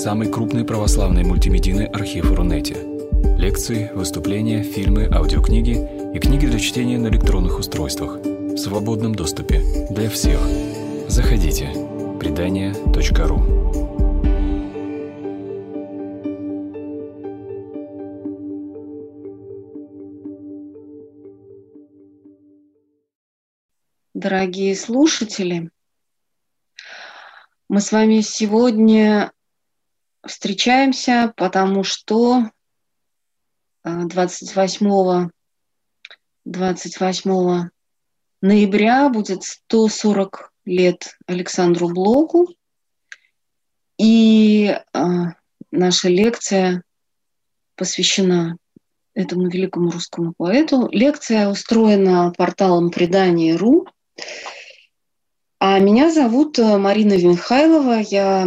самый крупный православный мультимедийный архив Рунете. Лекции, выступления, фильмы, аудиокниги и книги для чтения на электронных устройствах в свободном доступе для всех. Заходите. Предания.ру Дорогие слушатели, мы с вами сегодня встречаемся, потому что 28, э, 28 ноября будет 140 лет Александру Блоку, и э, наша лекция посвящена этому великому русскому поэту. Лекция устроена порталом предания.ру. А меня зовут э, Марина Винхайлова. Я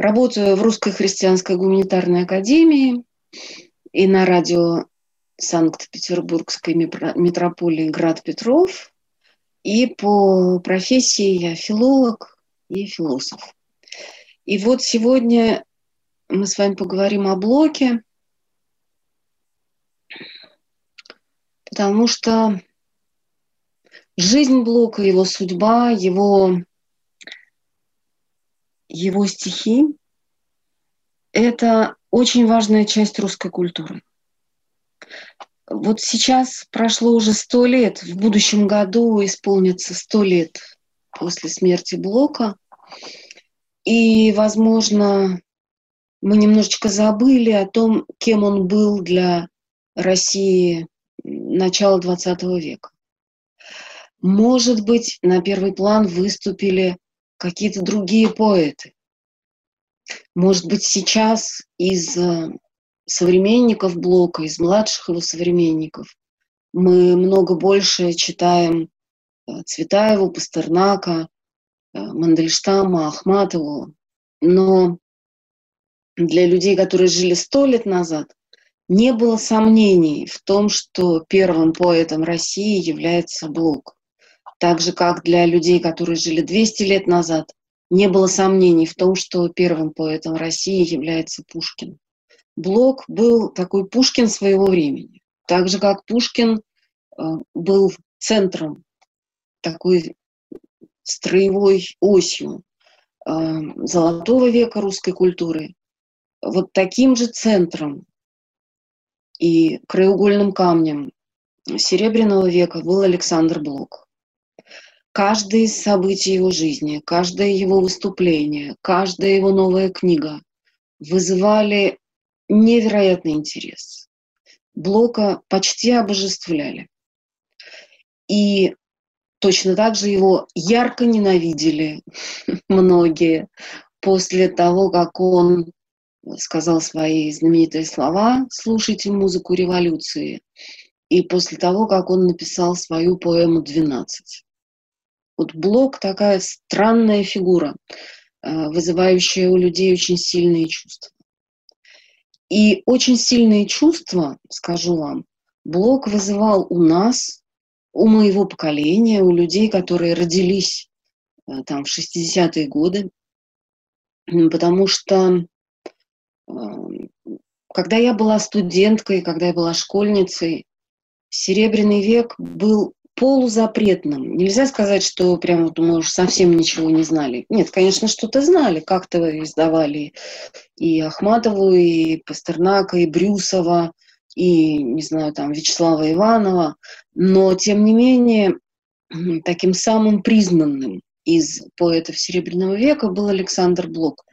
работаю в Русской христианской гуманитарной академии и на радио Санкт-Петербургской метрополии Град Петров. И по профессии я филолог и философ. И вот сегодня мы с вами поговорим о блоке, потому что жизнь Блока, его судьба, его, его стихи – это очень важная часть русской культуры. Вот сейчас прошло уже сто лет, в будущем году исполнится сто лет после смерти Блока. И, возможно, мы немножечко забыли о том, кем он был для России начала XX века. Может быть, на первый план выступили какие-то другие поэты. Может быть, сейчас из э, современников Блока, из младших его современников, мы много больше читаем э, Цветаеву, Пастернака, э, Мандельштама, Ахматову. Но для людей, которые жили сто лет назад, не было сомнений в том, что первым поэтом России является Блок так же как для людей, которые жили 200 лет назад, не было сомнений в том, что первым поэтом России является Пушкин. Блок был такой Пушкин своего времени. Так же, как Пушкин э, был центром, такой строевой осью э, золотого века русской культуры, вот таким же центром и краеугольным камнем Серебряного века был Александр Блок каждое из событий его жизни, каждое его выступление, каждая его новая книга вызывали невероятный интерес. Блока почти обожествляли. И точно так же его ярко ненавидели многие после того, как он сказал свои знаменитые слова «Слушайте музыку революции», и после того, как он написал свою поэму «12». Вот Блок такая странная фигура, э, вызывающая у людей очень сильные чувства. И очень сильные чувства, скажу вам, Блок вызывал у нас, у моего поколения, у людей, которые родились э, там в 60-е годы, потому что э, когда я была студенткой, когда я была школьницей, Серебряный век был полузапретным. Нельзя сказать, что прям вот мы уж совсем ничего не знали. Нет, конечно, что-то знали. Как-то издавали и Ахматову, и Пастернака, и Брюсова, и, не знаю, там, Вячеслава Иванова. Но, тем не менее, таким самым признанным из поэтов Серебряного века был Александр Блок.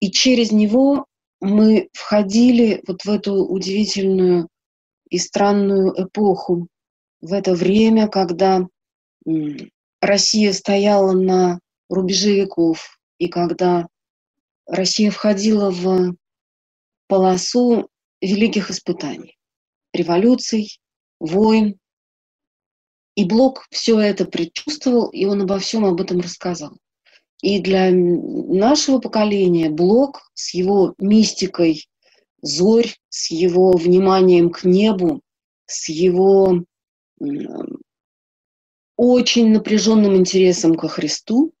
И через него мы входили вот в эту удивительную и странную эпоху в это время, когда Россия стояла на рубеже веков, и когда Россия входила в полосу великих испытаний, революций, войн. И Блок все это предчувствовал, и он обо всем об этом рассказал. И для нашего поколения Блок с его мистикой зорь, с его вниманием к небу, с его очень напряженным интересом ко Христу,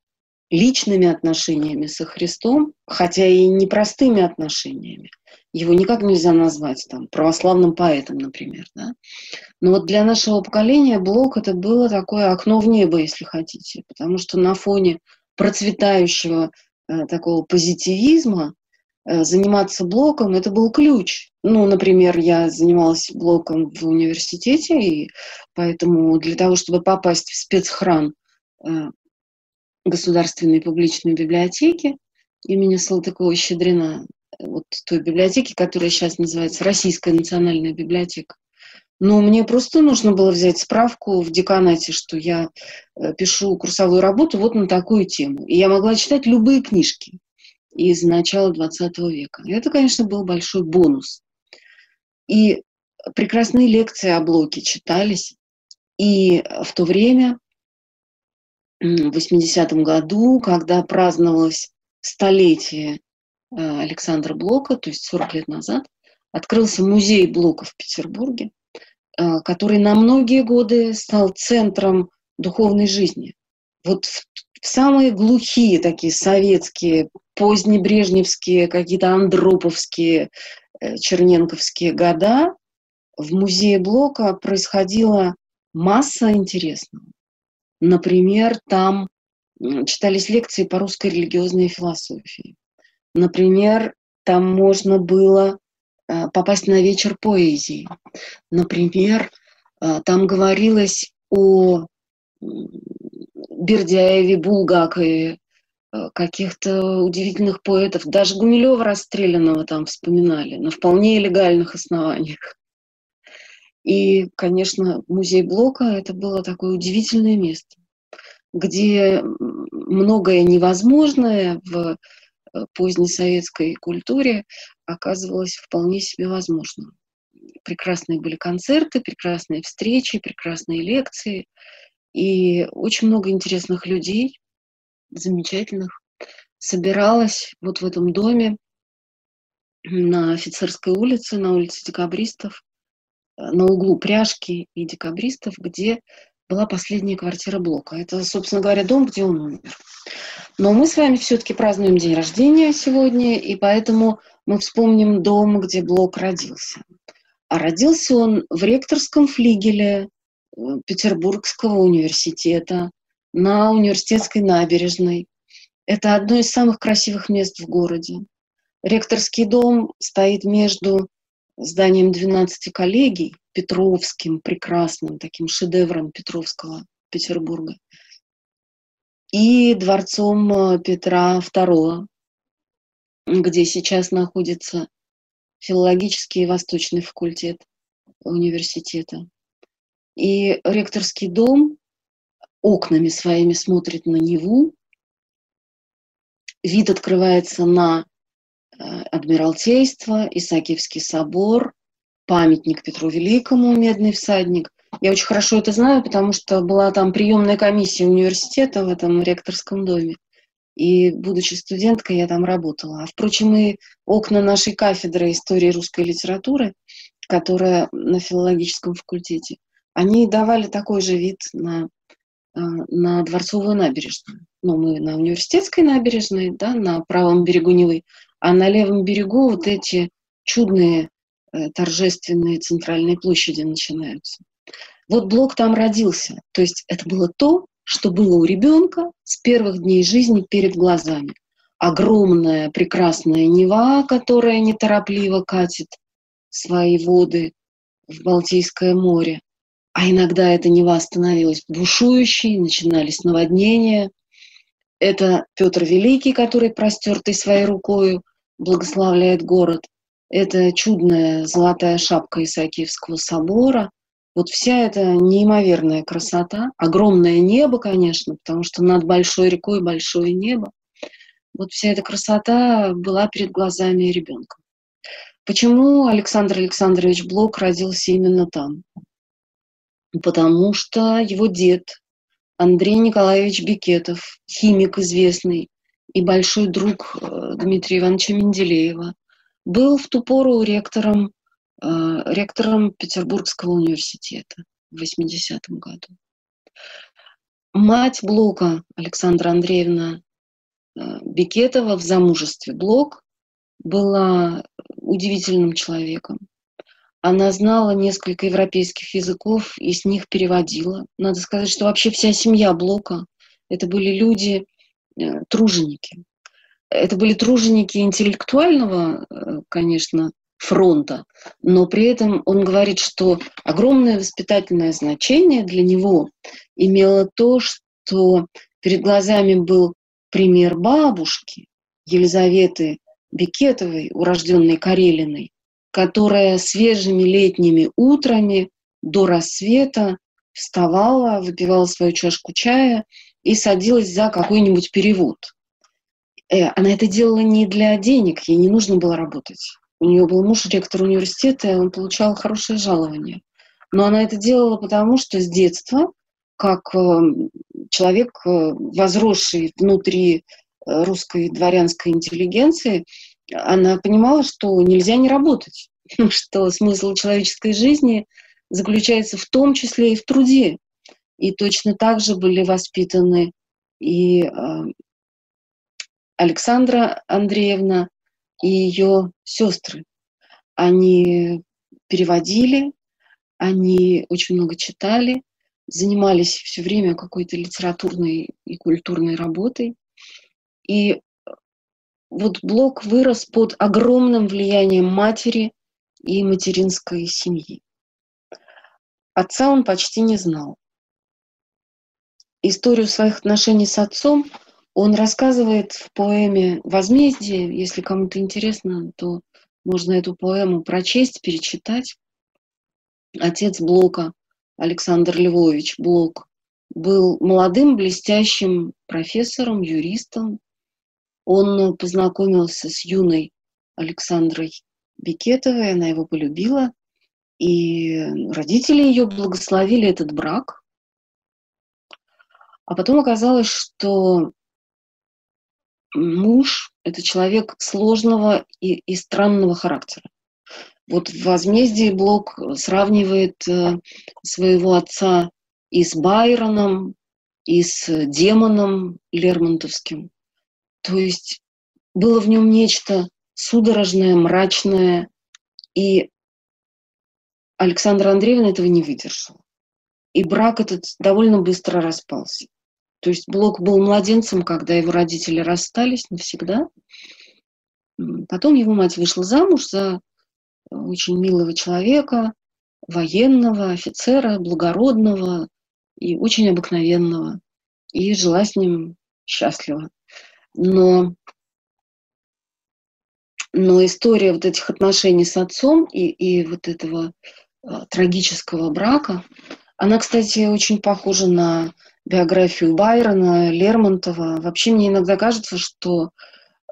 личными отношениями со Христом, хотя и непростыми отношениями. Его никак нельзя назвать там, православным поэтом, например. Да? Но вот для нашего поколения Блок это было такое окно в небо, если хотите, потому что на фоне процветающего э, такого позитивизма заниматься блоком это был ключ. Ну, например, я занималась блоком в университете, и поэтому для того, чтобы попасть в спецхран э, Государственной публичной библиотеки имени Салтыкова-Щедрина, вот той библиотеки, которая сейчас называется Российская национальная библиотека. Но мне просто нужно было взять справку в деканате, что я э, пишу курсовую работу вот на такую тему. И я могла читать любые книжки из начала 20 века. Это, конечно, был большой бонус. И прекрасные лекции о блоке читались. И в то время в 80-м году, когда праздновалось столетие э, Александра Блока, то есть 40 лет назад, открылся музей Блока в Петербурге, э, который на многие годы стал центром духовной жизни. Вот в, самые глухие такие советские, позднебрежневские, какие-то андроповские, э, черненковские года в музее Блока происходила масса интересного. Например, там читались лекции по русской религиозной философии. Например, там можно было э, попасть на вечер поэзии. Например, э, там говорилось о Бердяеве, Булгакове, э, каких-то удивительных поэтов. Даже Гумилева расстрелянного там вспоминали на вполне легальных основаниях. И, конечно, музей Блока – это было такое удивительное место, где многое невозможное в э, поздней советской культуре оказывалось вполне себе возможным. Прекрасные были концерты, прекрасные встречи, прекрасные лекции и очень много интересных людей, замечательных, собиралось вот в этом доме на Офицерской улице, на улице Декабристов, на углу Пряжки и Декабристов, где была последняя квартира Блока. Это, собственно говоря, дом, где он умер. Но мы с вами все-таки празднуем день рождения сегодня, и поэтому мы вспомним дом, где Блок родился. А родился он в ректорском флигеле э, Петербургского университета на университетской набережной. Это одно из самых красивых мест в городе. Ректорский дом стоит между зданием 12 коллегий, Петровским, прекрасным таким шедевром Петровского Петербурга, и дворцом э, Петра II, где сейчас находится филологический и восточный факультет университета. И ректорский дом окнами своими смотрит на Неву. Вид открывается на Э, Адмиралтейство, Исаакиевский собор, памятник Петру Великому, медный всадник. Я очень хорошо это знаю, потому что была там приемная комиссия университета в этом ректорском доме. И, будучи студенткой, я там работала. А, впрочем, и окна нашей кафедры истории русской литературы, которая на филологическом факультете, они давали такой же вид на, э, на Дворцовую набережную. Ну, мы на университетской набережной, да, на правом берегу Невы, а на левом берегу вот эти чудные э, торжественные центральные площади начинаются. Вот блок там родился. То есть это было то, что было у ребенка с первых дней жизни перед глазами. Огромная прекрасная Нева, которая неторопливо катит свои воды в Балтийское море. А иногда эта Нева становилась бушующей, начинались наводнения – это Петр Великий, который простертой своей рукою благословляет город. Это чудная золотая шапка Исаакиевского собора. Вот вся эта неимоверная красота, огромное небо, конечно, потому что над большой рекой большое небо. Вот вся эта красота была перед глазами ребенка. Почему Александр Александрович Блок родился именно там? Потому что его дед Андрей Николаевич Бекетов, химик известный и большой друг э, Дмитрия Ивановича Менделеева, был в ту пору ректором, э, ректором Петербургского университета в 80-м году. Мать Блока, Александра Андреевна Бекетова в замужестве Блок была удивительным человеком. Она знала несколько европейских языков и с них переводила. Надо сказать, что вообще вся семья Блока – это были люди, э, труженики. Это были труженики интеллектуального, э, конечно, фронта, но при этом он говорит, что огромное воспитательное значение для него имело то, что перед глазами был пример бабушки Елизаветы Бекетовой, урожденной Карелиной, которая свежими летними утрами до рассвета вставала, выпивала свою чашку чая и садилась за какой-нибудь перевод. Э, она это делала не для денег, ей не нужно было работать. У нее был муж ректор университета, и он получал хорошее жалование. Но она это делала потому, что с детства, как э, человек, э, возросший внутри русской дворянской интеллигенции, она понимала, что нельзя не работать, что смысл человеческой жизни заключается в том числе и в труде. И точно так же были воспитаны и Александра Андреевна, и ее сестры. Они переводили, они очень много читали, занимались все время какой-то литературной и культурной работой. И вот Блок вырос под огромным влиянием матери и материнской семьи. Отца он почти не знал. Историю своих отношений с отцом он рассказывает в поэме «Возмездие». Если кому-то интересно, то можно эту поэму прочесть, перечитать. Отец Блока, Александр Львович Блок, был молодым, блестящим профессором, юристом. Он познакомился с юной Александрой Бекетовой, она его полюбила, и родители ее благословили этот брак. А потом оказалось, что муж – это человек сложного и, и странного характера. Вот в «Возмездии» Блок сравнивает э, своего отца и с Байроном, и с демоном Лермонтовским. То есть было в нем нечто судорожное, мрачное, и Александра Андреевна этого не выдержала. И брак этот довольно быстро распался. То есть Блок был младенцем, когда его родители расстались навсегда. Потом его мать вышла замуж за очень милого человека, военного, офицера, благородного и очень обыкновенного. И жила с ним счастливо. Но, но история вот этих отношений с отцом и, и вот этого э, трагического брака, она, кстати, очень похожа на биографию Байрона, Лермонтова. Вообще мне иногда кажется, что э,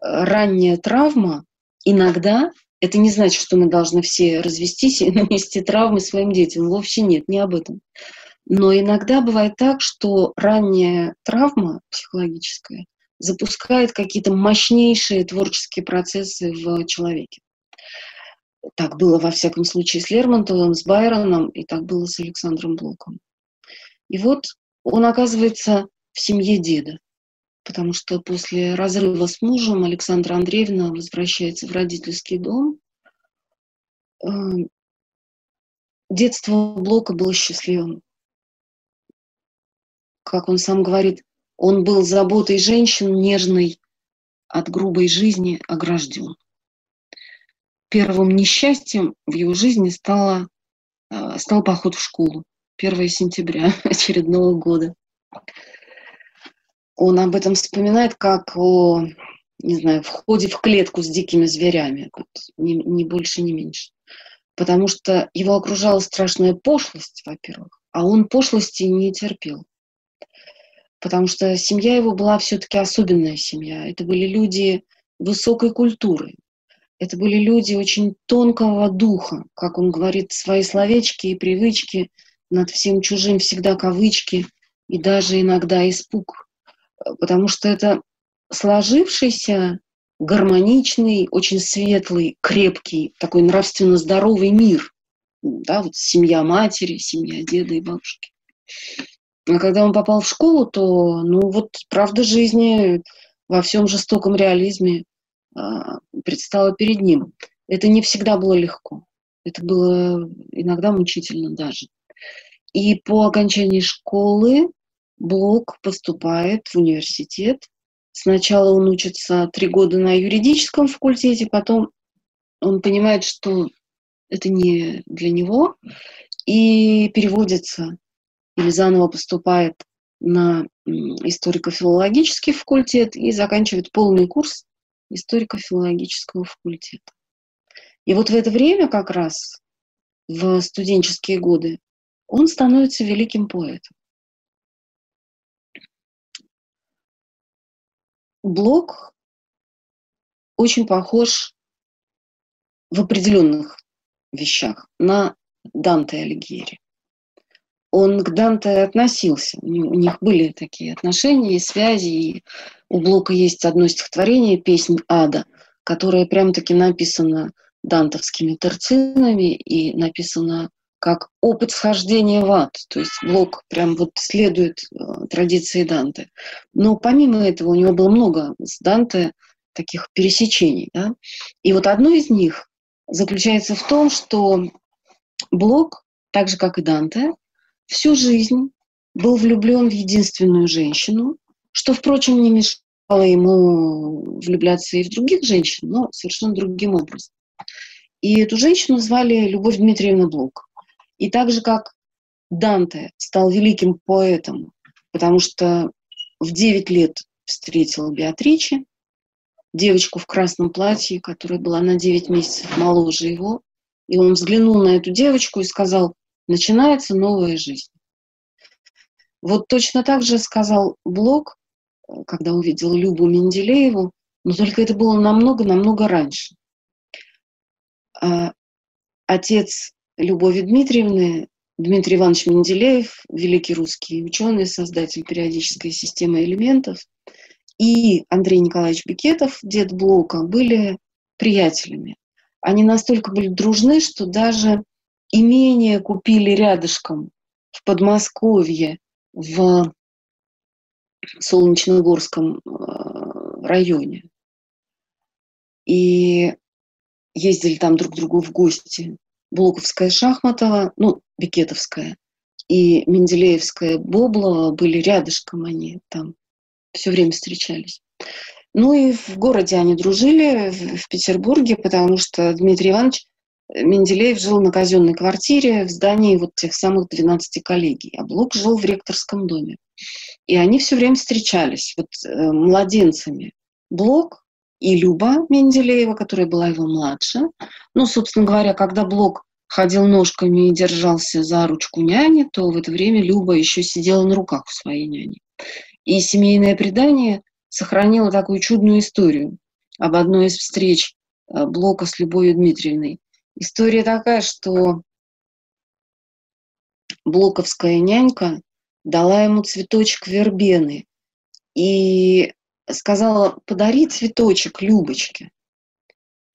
ранняя травма иногда это не значит, что мы должны все развестись и нанести травмы своим детям. Вовсе нет, не об этом. Но иногда бывает так, что ранняя травма психологическая запускает какие-то мощнейшие творческие процессы в человеке. Так было, во всяком случае, с Лермонтовым, с Байроном, и так было с Александром Блоком. И вот он оказывается в семье деда, потому что после разрыва с мужем Александра Андреевна возвращается в родительский дом. Эм, детство Блока было счастливым. Как он сам говорит, он был заботой женщин, нежной, от грубой жизни огражден. Первым несчастьем в его жизни стало, э, стал поход в школу. 1 сентября очередного года. Он об этом вспоминает как о, не знаю, входе в клетку с дикими зверями, вот, не, не больше, не меньше. Потому что его окружала страшная пошлость, во-первых, а он пошлости не терпел. Потому что семья его была все-таки особенная семья. Это были люди высокой культуры. Это были люди очень тонкого духа, как он говорит, свои словечки и привычки – над всем чужим всегда кавычки и даже иногда испуг, потому что это сложившийся, гармоничный, очень светлый, крепкий, такой нравственно здоровый мир. Да, вот семья матери, семья деда и бабушки. А когда он попал в школу, то, ну вот, правда жизни во всем жестоком реализме а, предстала перед ним. Это не всегда было легко. Это было иногда мучительно даже. И по окончании школы Блок поступает в университет. Сначала он учится три года на юридическом факультете, потом он понимает, что это не для него, и переводится или заново поступает на историко-филологический факультет и заканчивает полный курс историко-филологического факультета. И вот в это время как раз, в студенческие годы, он становится великим поэтом. Блок очень похож в определенных вещах на Данте Алигьери. Он к Данте относился, у них были такие отношения и связи, и у Блока есть одно стихотворение «Песнь ада», которое прям-таки написано дантовскими терцинами и написано как опыт схождения в ад. То есть Блок прям вот следует э, традиции Данте. Но помимо этого у него было много с Данте таких пересечений. Да? И вот одно из них заключается в том, что Блок, так же как и Данте, всю жизнь был влюблен в единственную женщину, что, впрочем, не мешало ему влюбляться и в других женщин, но совершенно другим образом. И эту женщину звали Любовь Дмитриевна Блок. И так же, как Данте стал великим поэтом, потому что в 9 лет встретил Беатриче, девочку в красном платье, которая была на 9 месяцев моложе его, и он взглянул на эту девочку и сказал, начинается новая жизнь. Вот точно так же сказал Блок, когда увидел Любу Менделееву, но только это было намного-намного раньше. А отец Любови Дмитриевны, Дмитрий Иванович Менделеев, великий русский ученый, создатель периодической системы элементов, и Андрей Николаевич Бикетов, дед Блока, были приятелями. Они настолько были дружны, что даже имение купили рядышком в Подмосковье, в Солнечногорском э, районе. И ездили там друг к другу в гости. Блоковская Шахматова, ну, Бикетовская, и Менделеевская Боблова были рядышком они там все время встречались. Ну и в городе они дружили, в, в Петербурге, потому что Дмитрий Иванович Менделеев жил на казенной квартире в здании вот тех самых 12 коллегий, а Блок жил в ректорском доме. И они все время встречались, вот э, младенцами. Блок и Люба Менделеева, которая была его младше. Ну, собственно говоря, когда Блок ходил ножками и держался за ручку няни, то в это время Люба еще сидела на руках у своей няни. И семейное предание сохранило такую чудную историю об одной из встреч э, Блока с Любовью Дмитриевной. История такая, что блоковская нянька дала ему цветочек вербены. И сказала, подари цветочек Любочке.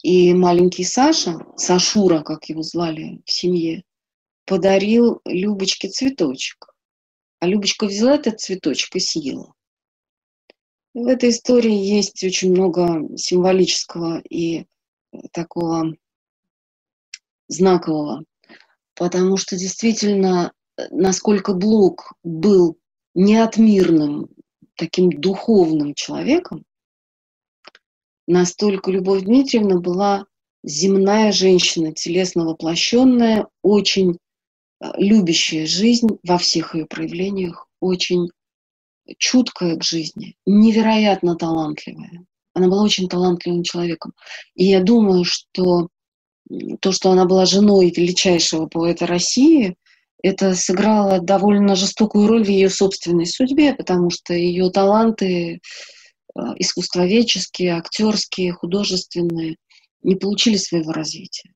И маленький Саша, Сашура, как его звали в семье, подарил Любочке цветочек. А Любочка взяла этот цветочек и съела. В этой истории есть очень много символического и такого знакового, потому что действительно, насколько Блок был неотмирным таким духовным человеком, настолько Любовь Дмитриевна была земная женщина, телесно воплощенная, очень э, любящая жизнь во всех ее проявлениях, очень чуткая к жизни, невероятно талантливая. Она была очень талантливым человеком. И я думаю, что то, что она была женой величайшего поэта России – это сыграло довольно жестокую роль в ее собственной судьбе, потому что ее таланты э, искусствоведческие, актерские, художественные не получили своего развития.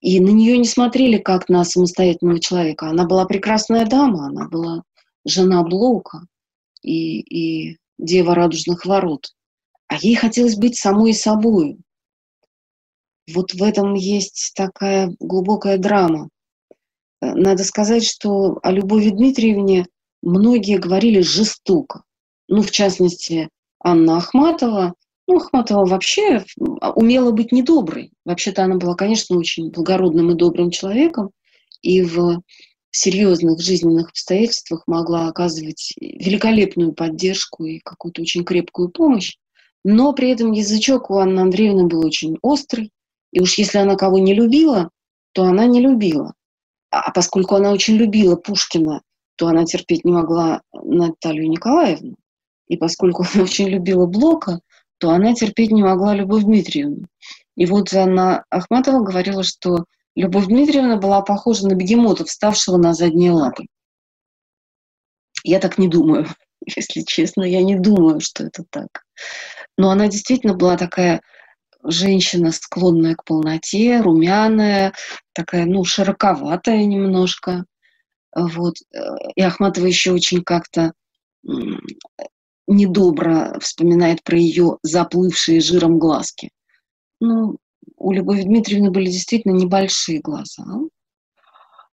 И на нее не смотрели как на самостоятельного человека. Она была прекрасная дама, она была жена Блока и, и дева радужных ворот. А ей хотелось быть самой собой. Вот в этом есть такая глубокая драма. Э, надо сказать, что о Любови Дмитриевне многие говорили жестоко. Ну, в частности, Анна Ахматова, ну, Ахматова вообще умела быть недоброй. Вообще-то она была, конечно, очень благородным и добрым человеком, и в серьезных жизненных обстоятельствах могла оказывать великолепную поддержку и какую-то очень крепкую помощь. Но при этом язычок у Анны Андреевны был очень острый. И уж если она кого не любила, то она не любила. А поскольку она очень любила Пушкина, то она терпеть не могла Наталью Николаевну. И поскольку она очень любила Блока, то она терпеть не могла Любовь Дмитриевну. И вот Анна Ахматова говорила, что Любовь Дмитриевна была похожа на бегемота, вставшего на задние лапы. Я так не думаю, если честно, я не думаю, что это так. Но она действительно была такая женщина, склонная к полноте, румяная, такая, ну, широковатая немножко. Вот. И Ахматова еще очень как-то недобро вспоминает про ее заплывшие жиром глазки. Ну, у Любови Дмитриевны были действительно небольшие глаза.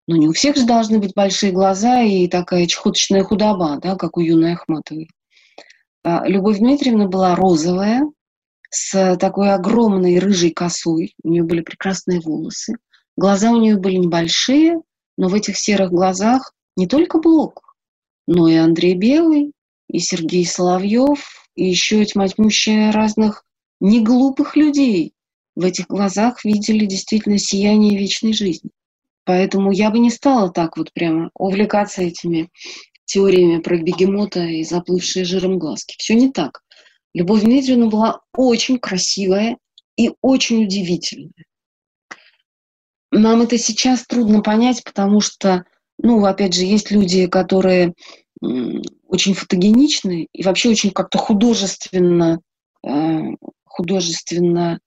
Но не у всех же должны быть большие глаза и такая чехоточная худоба, да, как у юной Ахматовой. А Любовь Дмитриевна была розовая, с такой огромной рыжей косой. У нее были прекрасные волосы. Глаза у нее были небольшие, но в этих серых глазах не только Блок, но и Андрей Белый, и Сергей Соловьев, и еще тьма тьмущая разных неглупых людей. В этих глазах видели действительно сияние вечной жизни. Поэтому я бы не стала так вот прямо увлекаться этими теориями про бегемота и заплывшие жиром глазки. Все не так. Любовь Дмитриевна была очень красивая и очень удивительная. Нам это сейчас трудно понять, потому что, ну, опять же, есть люди, которые очень фотогеничны и вообще очень как-то художественно, э, художественно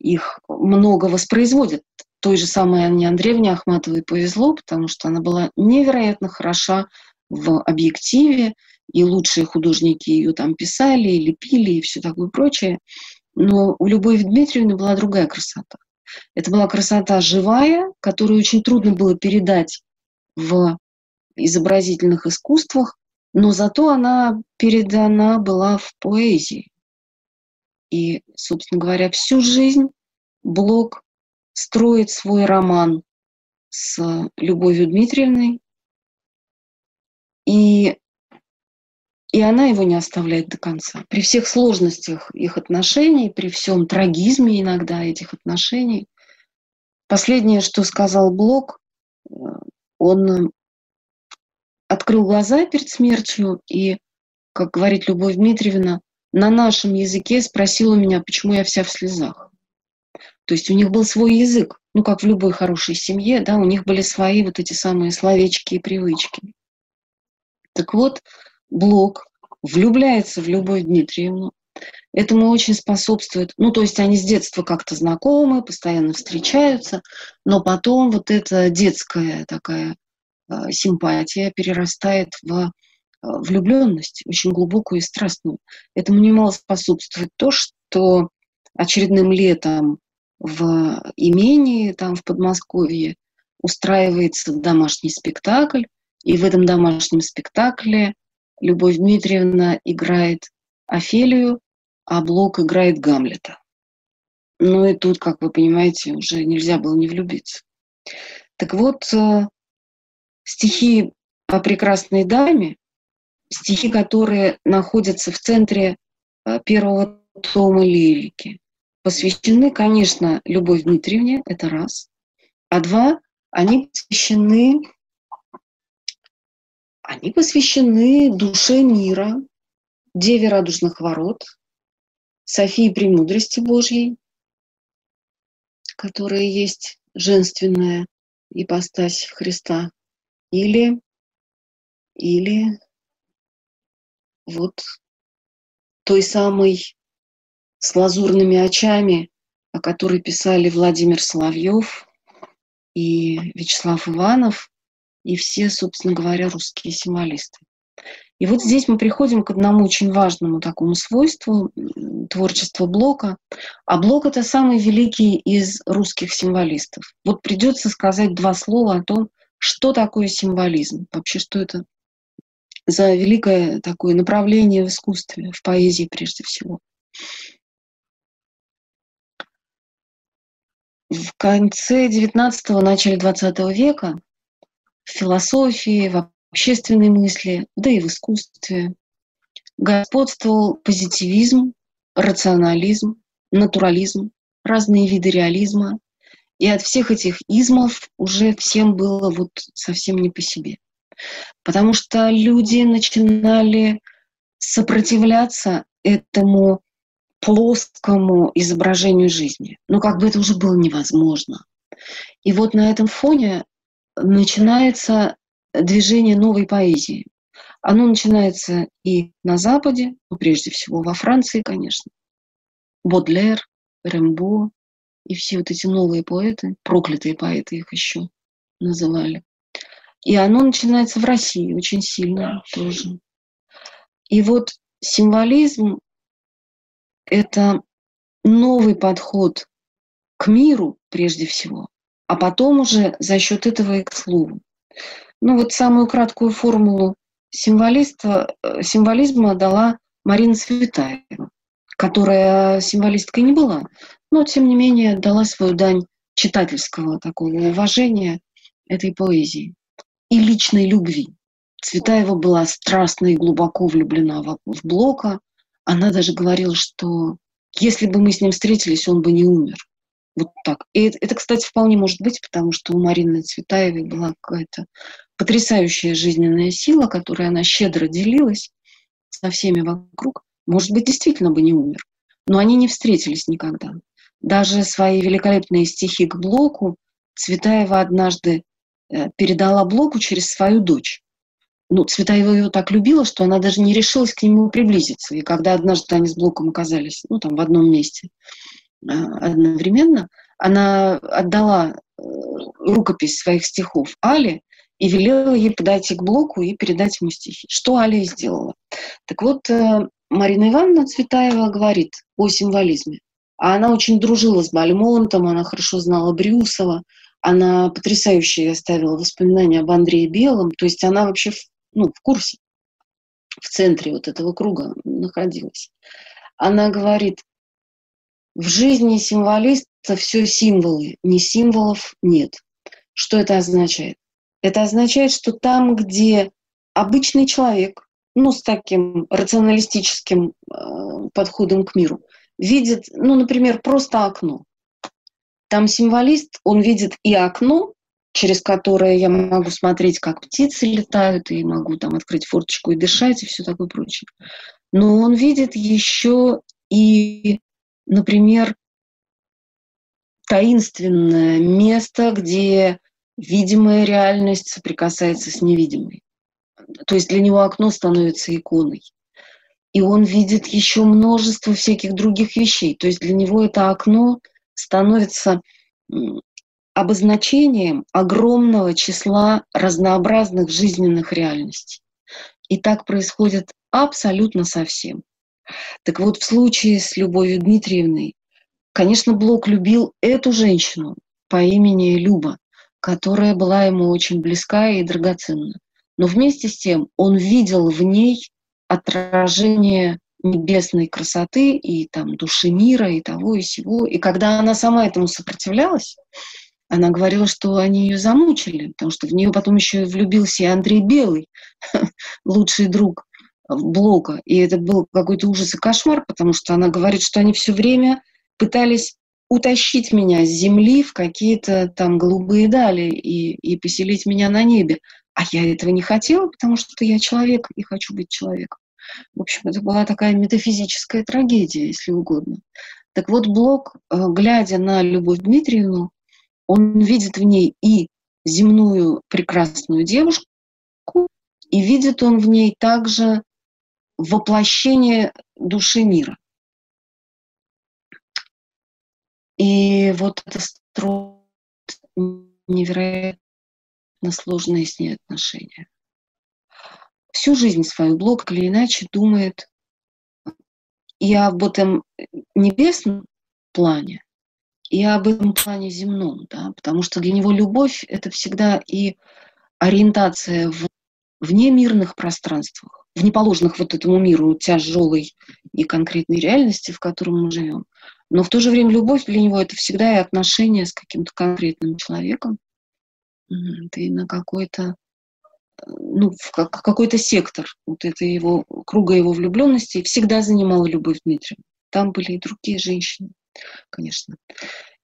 их много воспроизводят. Той же самой Анне Андреевне Ахматовой повезло, потому что она была невероятно хороша в объективе, и лучшие художники ее там писали, лепили и все такое прочее. Но у Любови Дмитриевны была другая красота. Это была красота живая, которую очень трудно было передать в изобразительных искусствах, но зато она передана была в поэзии. И, собственно говоря, всю жизнь Блок строит свой роман с Любовью Дмитриевной. И и она его не оставляет до конца. При всех сложностях их отношений, при всем трагизме иногда этих отношений. Последнее, что сказал Блок, э, он открыл глаза перед смертью и, как говорит Любовь Дмитриевна, на нашем языке спросил у меня, почему я вся в слезах. То есть у них был свой язык, ну, как в любой хорошей семье, да, у них были свои вот эти самые словечки и привычки. Так вот, Блок влюбляется в Любовь Дмитриевну. Этому очень способствует, ну, то есть они с детства как-то знакомы, постоянно встречаются, но потом вот эта детская такая э, симпатия перерастает в э, влюбленность, очень глубокую и страстную. Этому немало способствует то, что очередным летом в имении, там в Подмосковье, устраивается домашний спектакль, и в этом домашнем спектакле Любовь Дмитриевна играет Офелию, а Блок играет Гамлета. Ну и тут, как вы понимаете, уже нельзя было не влюбиться. Так вот, э, стихи о прекрасной даме, стихи, которые находятся в центре э, первого тома лирики, посвящены, конечно, Любовь Дмитриевне, это раз, а два, они посвящены они посвящены душе мира, Деве Радужных Ворот, Софии Премудрости Божьей, которая есть женственная ипостась Христа, или, или вот той самой с лазурными очами, о которой писали Владимир Соловьев и Вячеслав Иванов, и все, собственно говоря, русские символисты. И вот здесь мы приходим к одному очень важному такому свойству творчества Блока. А Блок — это самый великий из русских символистов. Вот придется сказать два слова о том, что такое символизм, вообще что это за великое такое направление в искусстве, в поэзии прежде всего. В конце XIX – начале XX века в философии, в общественной мысли, да и в искусстве господствовал позитивизм, рационализм, натурализм, разные виды реализма. И от всех этих измов уже всем было вот совсем не по себе. Потому что люди начинали сопротивляться этому плоскому изображению жизни. Но как бы это уже было невозможно. И вот на этом фоне начинается движение новой поэзии. Оно начинается и на Западе, ну, прежде всего во Франции, конечно. Бодлер, Рембо и все вот эти новые поэты, проклятые поэты их еще называли. И оно начинается в России очень сильно тоже. И вот символизм – это новый подход к миру прежде всего, а потом уже за счет этого и к слову. Ну вот самую краткую формулу символиста, э, символизма дала Марина Цветаева, которая символисткой не была, но тем не менее дала свою дань читательского такого уважения этой поэзии и личной любви. Цветаева была страстно и глубоко влюблена в, в Блока. Она даже говорила, что если бы мы с ним встретились, он бы не умер. Вот так. И это, кстати, вполне может быть, потому что у Марины Цветаевой была какая-то потрясающая жизненная сила, которой она щедро делилась со всеми вокруг. Может быть, действительно бы не умер. Но они не встретились никогда. Даже свои великолепные стихи к Блоку Цветаева однажды Э, передала Блоку через свою дочь. Ну, Цветаева его так любила, что она даже не решилась к нему приблизиться. И когда однажды они с Блоком оказались, ну, там, в одном месте одновременно, она отдала э, рукопись своих стихов Але и велела ей подойти к Блоку и передать ему стихи. Что Аля и сделала. Так вот, Марина Ивановна Цветаева говорит о символизме. А она очень дружила с Бальмонтом, она хорошо знала Брюсова, она потрясающе оставила воспоминания об Андрее Белом, то есть она вообще в, ну, в курсе, в центре вот этого круга находилась. Она говорит, в жизни символиста все символы, не символов нет. Что это означает? Это означает, что там, где обычный человек, ну, с таким рационалистическим э, подходом к миру, видит, ну, например, просто окно, там символист, он видит и окно, через которое я могу смотреть, как птицы летают, и могу там открыть форточку и дышать, и все такое прочее. Но он видит еще и, например, таинственное место, где видимая реальность соприкасается с невидимой. То есть для него окно становится иконой. И он видит еще множество всяких других вещей. То есть для него это окно — становится обозначением огромного числа разнообразных жизненных реальностей. И так происходит абсолютно со всем. Так вот, в случае с Любовью Дмитриевной, конечно, Блок любил эту женщину по имени Люба, которая была ему очень близка и драгоценна. Но вместе с тем он видел в ней отражение небесной красоты и там души мира и того и сего. И когда она сама этому сопротивлялась, она говорила, что они ее замучили, потому что в нее потом еще влюбился и Андрей Белый, лучший друг Блока. И это был какой-то ужас и кошмар, потому что она говорит, что они все время пытались утащить меня с земли в какие-то там голубые дали и, и поселить меня на небе. А я этого не хотела, потому что я человек и хочу быть человеком. В общем, это была такая метафизическая трагедия, если угодно. Так вот, Блок, э, глядя на Любовь Дмитриевну, он видит в ней и земную прекрасную девушку, и видит он в ней также воплощение души мира. И вот это строит невероятно сложные с ней отношения всю жизнь свою Блок или иначе думает и об этом небесном плане, и об этом плане земном, да, потому что для него любовь — это всегда и ориентация в в немирных пространствах, в неположенных вот этому миру тяжелой и конкретной реальности, в котором мы живем. Но в то же время любовь для него это всегда и отношения с каким-то конкретным человеком. Ты на какой-то ну, в какой-то сектор вот этой его, круга его влюбленности всегда занимала Любовь Дмитриевна. Там были и другие женщины, конечно.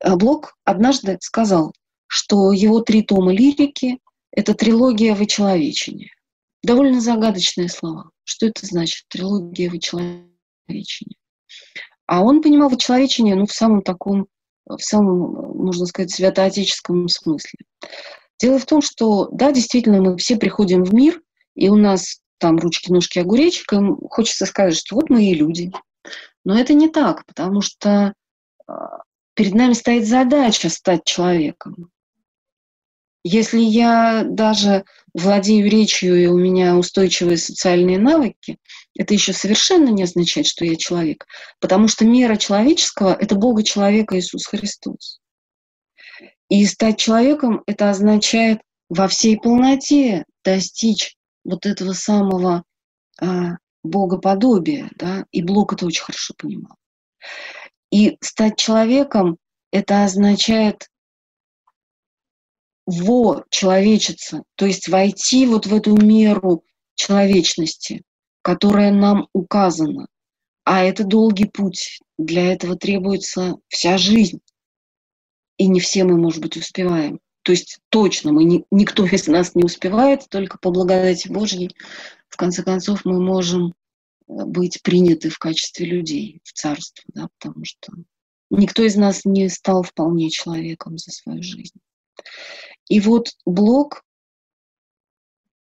А Блок однажды сказал, что его три тома лирики — это трилогия вычеловечения. Довольно загадочные слова. Что это значит, трилогия вычеловечения? А он понимал вычеловечение ну, в самом таком, в самом, можно сказать, святоотеческом смысле. Дело в том, что, да, действительно, мы все приходим в мир, и у нас там ручки, ножки, огуречек, и хочется сказать, что вот мы и люди. Но это не так, потому что а, перед нами стоит задача стать человеком. Если я даже владею речью и у меня устойчивые социальные навыки, это еще совершенно не означает, что я человек, потому что мера человеческого — это Бога человека Иисус Христос. И стать человеком — это означает во всей полноте достичь вот этого самого а, богоподобия, да, и Блок это очень хорошо понимал. И стать человеком — это означает во человечиться, то есть войти вот в эту меру человечности, которая нам указана. А это долгий путь. Для этого требуется вся жизнь и не все мы, может быть, успеваем. То есть точно мы не, никто из нас не успевает, только по благодати Божьей, в конце концов, мы можем э, быть приняты в качестве людей в царство, да, потому что никто из нас не стал вполне человеком за свою жизнь. И вот Блок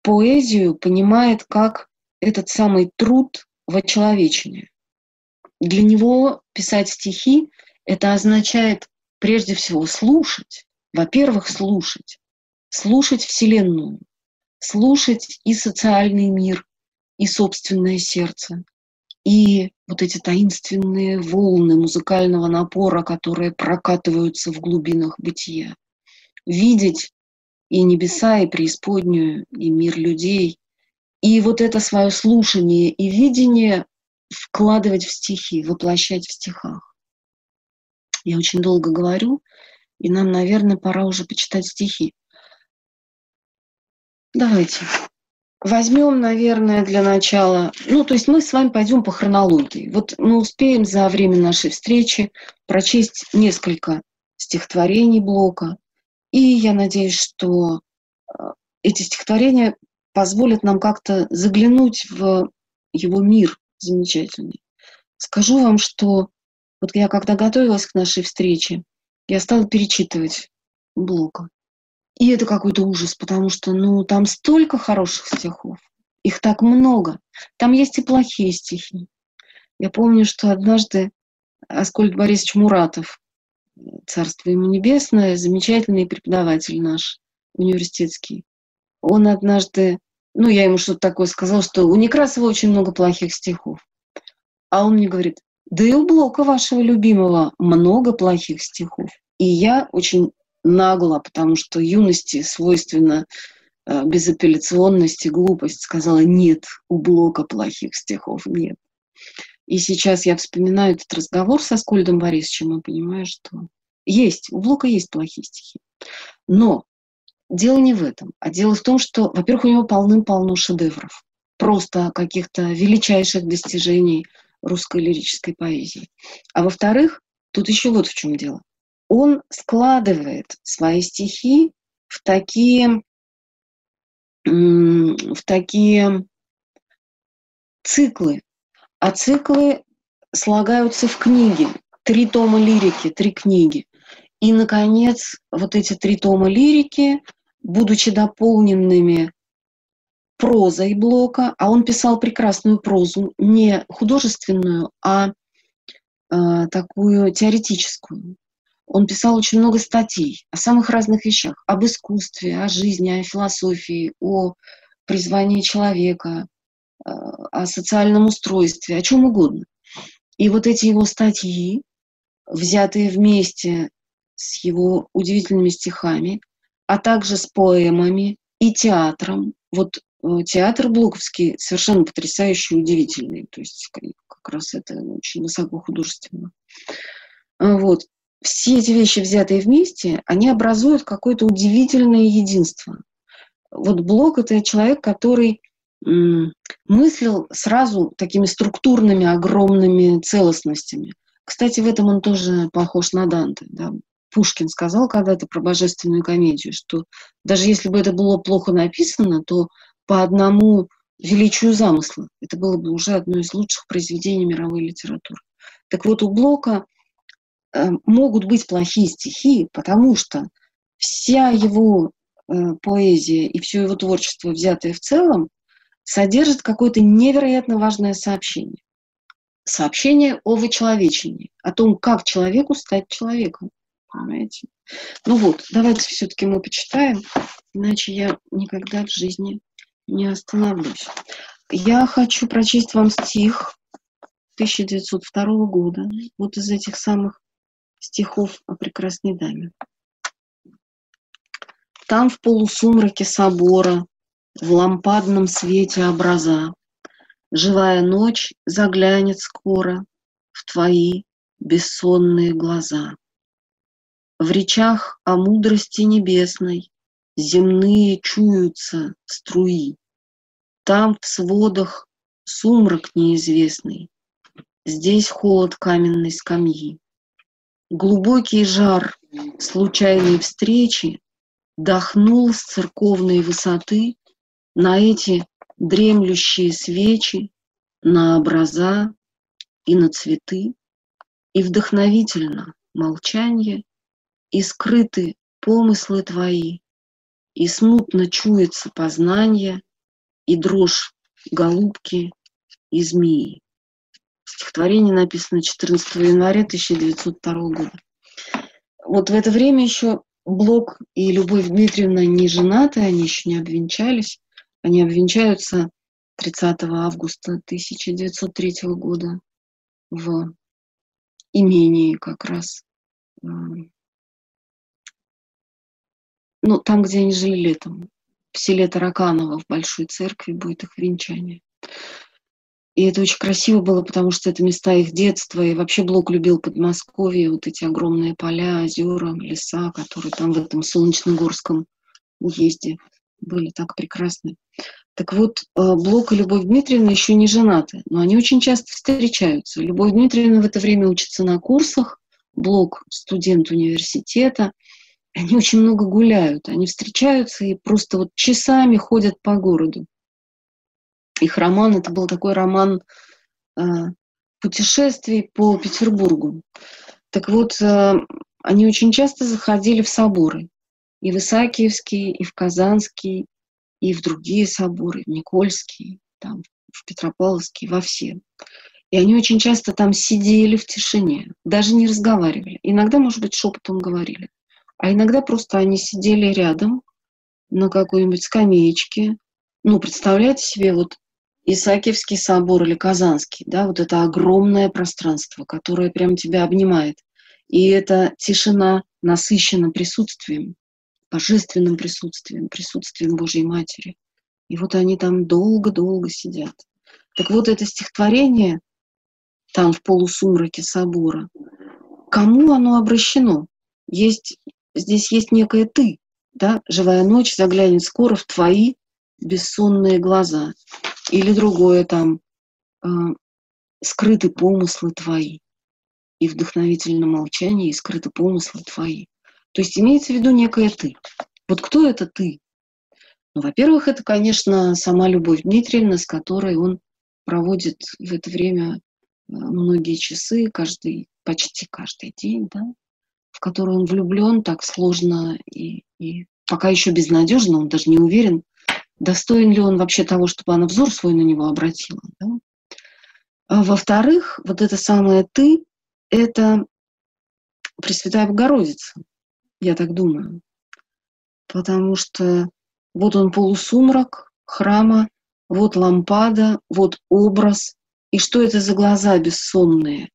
поэзию понимает как этот самый труд в очеловечении. Для него писать стихи — это означает прежде всего слушать. Во-первых, слушать. Слушать Вселенную. Слушать и социальный мир, и собственное сердце. И вот эти таинственные волны музыкального напора, которые прокатываются в глубинах бытия. Видеть и небеса, и преисподнюю, и мир людей. И вот это свое слушание и видение вкладывать в стихи, воплощать в стихах. Я очень долго говорю, и нам, наверное, пора уже почитать стихи. Давайте. Возьмем, наверное, для начала, ну, то есть мы с вами пойдем по хронологии. Вот мы успеем за время нашей встречи прочесть несколько стихотворений Блока, и я надеюсь, что э, эти стихотворения позволят нам как-то заглянуть в его мир замечательный. Скажу вам, что вот я когда готовилась к нашей встрече, я стала перечитывать Блока. И это какой-то ужас, потому что, ну, там столько хороших стихов. Их так много. Там есть и плохие стихи. Я помню, что однажды Аскольд Борисович Муратов, царство ему небесное, замечательный преподаватель наш, университетский, он однажды, ну, я ему что-то такое сказала, что у Некрасова очень много плохих стихов. А он мне говорит, да и у Блока вашего любимого много плохих стихов. И я очень нагло, потому что юности свойственно э, безапелляционность и глупость, сказала, нет, у Блока плохих стихов нет. И сейчас я вспоминаю этот разговор со Скольдом Борисовичем и понимаю, что есть, у Блока есть плохие стихи. Но дело не в этом, а дело в том, что, во-первых, у него полным-полно шедевров, просто каких-то величайших достижений – русской лирической поэзии. А во-вторых, тут еще вот в чем дело. Он складывает свои стихи в такие, в такие циклы. А циклы слагаются в книги. Три тома лирики, три книги. И, наконец, вот эти три тома лирики, будучи дополненными прозой Блока, а он писал прекрасную прозу, не художественную, а э, такую теоретическую. Он писал очень много статей о самых разных вещах, об искусстве, о жизни, о философии, о призвании человека, о социальном устройстве, о чем угодно. И вот эти его статьи, взятые вместе с его удивительными стихами, а также с поэмами и театром, вот э, театр Блоковский совершенно потрясающий, удивительный. То есть как раз это очень высоко художественно. А, вот. Все эти вещи, взятые вместе, они образуют какое-то удивительное единство. Вот Блок — это человек, который мыслил сразу такими структурными, огромными целостностями. Кстати, в этом он тоже похож на Данте. Да? Пушкин сказал когда-то про божественную комедию, что даже если бы это было плохо написано, то по одному величию замысла это было бы уже одно из лучших произведений мировой литературы. Так вот, у Блока э, могут быть плохие стихи, потому что вся его э, поэзия и все его творчество, взятое в целом, содержит какое-то невероятно важное сообщение. Сообщение о вычеловечении, о том, как человеку стать человеком. Понимаете? Ну вот, давайте все-таки мы почитаем, иначе я никогда в жизни не остановлюсь. Я хочу прочесть вам стих 1902 года, вот из этих самых стихов о прекрасной даме. Там в полусумраке собора в лампадном свете образа. Живая ночь заглянет скоро в твои бессонные глаза. В речах о мудрости небесной земные чуются струи. Там в сводах сумрак неизвестный, здесь холод каменной скамьи. Глубокий жар случайной встречи дохнул с церковной высоты на эти дремлющие свечи, на образа и на цветы, и вдохновительно молчанье, и скрыты помыслы твои, и смутно чуется познание, и дрожь голубки и змеи. Стихотворение написано 14 января 1902 года. Вот в это время еще Блок и Любовь Дмитриевна не женаты, они еще не обвенчались. Они обвенчаются 30 августа 1903 года в имении как раз. Ну, там, где они жили летом. В селе Тараканово, в Большой Церкви будет их венчание. И это очень красиво было, потому что это места их детства. И вообще Блок любил Подмосковье, вот эти огромные поля, озера, леса, которые там в этом Солнечногорском уезде были так прекрасны. Так вот, э, Блок и Любовь Дмитриевна еще не женаты, но они очень часто встречаются. Любовь Дмитриевна в это время учится на курсах, Блок – студент университета. Они очень много гуляют, они встречаются и просто вот часами ходят по городу. Их роман – это был такой роман э, путешествий по Петербургу. Так вот, э, они очень часто заходили в соборы и в Исаакиевский, и в Казанский, и в другие соборы, в Никольский, там, в Петропавловский, во все. И они очень часто там сидели в тишине, даже не разговаривали. Иногда, может быть, шепотом говорили. А иногда просто они сидели рядом на какой-нибудь скамеечке. Ну, представляете себе, вот Исаакиевский собор или Казанский, да, вот это огромное пространство, которое прям тебя обнимает. И эта тишина насыщена присутствием божественным присутствием, присутствием Божьей Матери. И вот они там долго-долго сидят. Так вот, это стихотворение там в полусумраке собора, кому оно обращено? Есть, здесь есть некое «ты», да? «Живая ночь заглянет скоро в твои бессонные глаза». Или другое там э, «скрыты помыслы твои» и вдохновительно молчание, и скрыты помыслы твои. То есть имеется в виду некое «ты». Вот кто это «ты»? Ну, во-первых, это, конечно, сама Любовь Дмитриевна, с которой он проводит в это время э, многие часы, каждый, почти каждый день, да, в которую он влюблен так сложно и, и пока еще безнадежно, он даже не уверен, достоин ли он вообще того, чтобы она взор свой на него обратила. Да? А во-вторых, вот это самое «ты» — это Пресвятая Богородица я так думаю. Потому что вот он полусумрак храма, вот лампада, вот образ. И что это за глаза бессонные?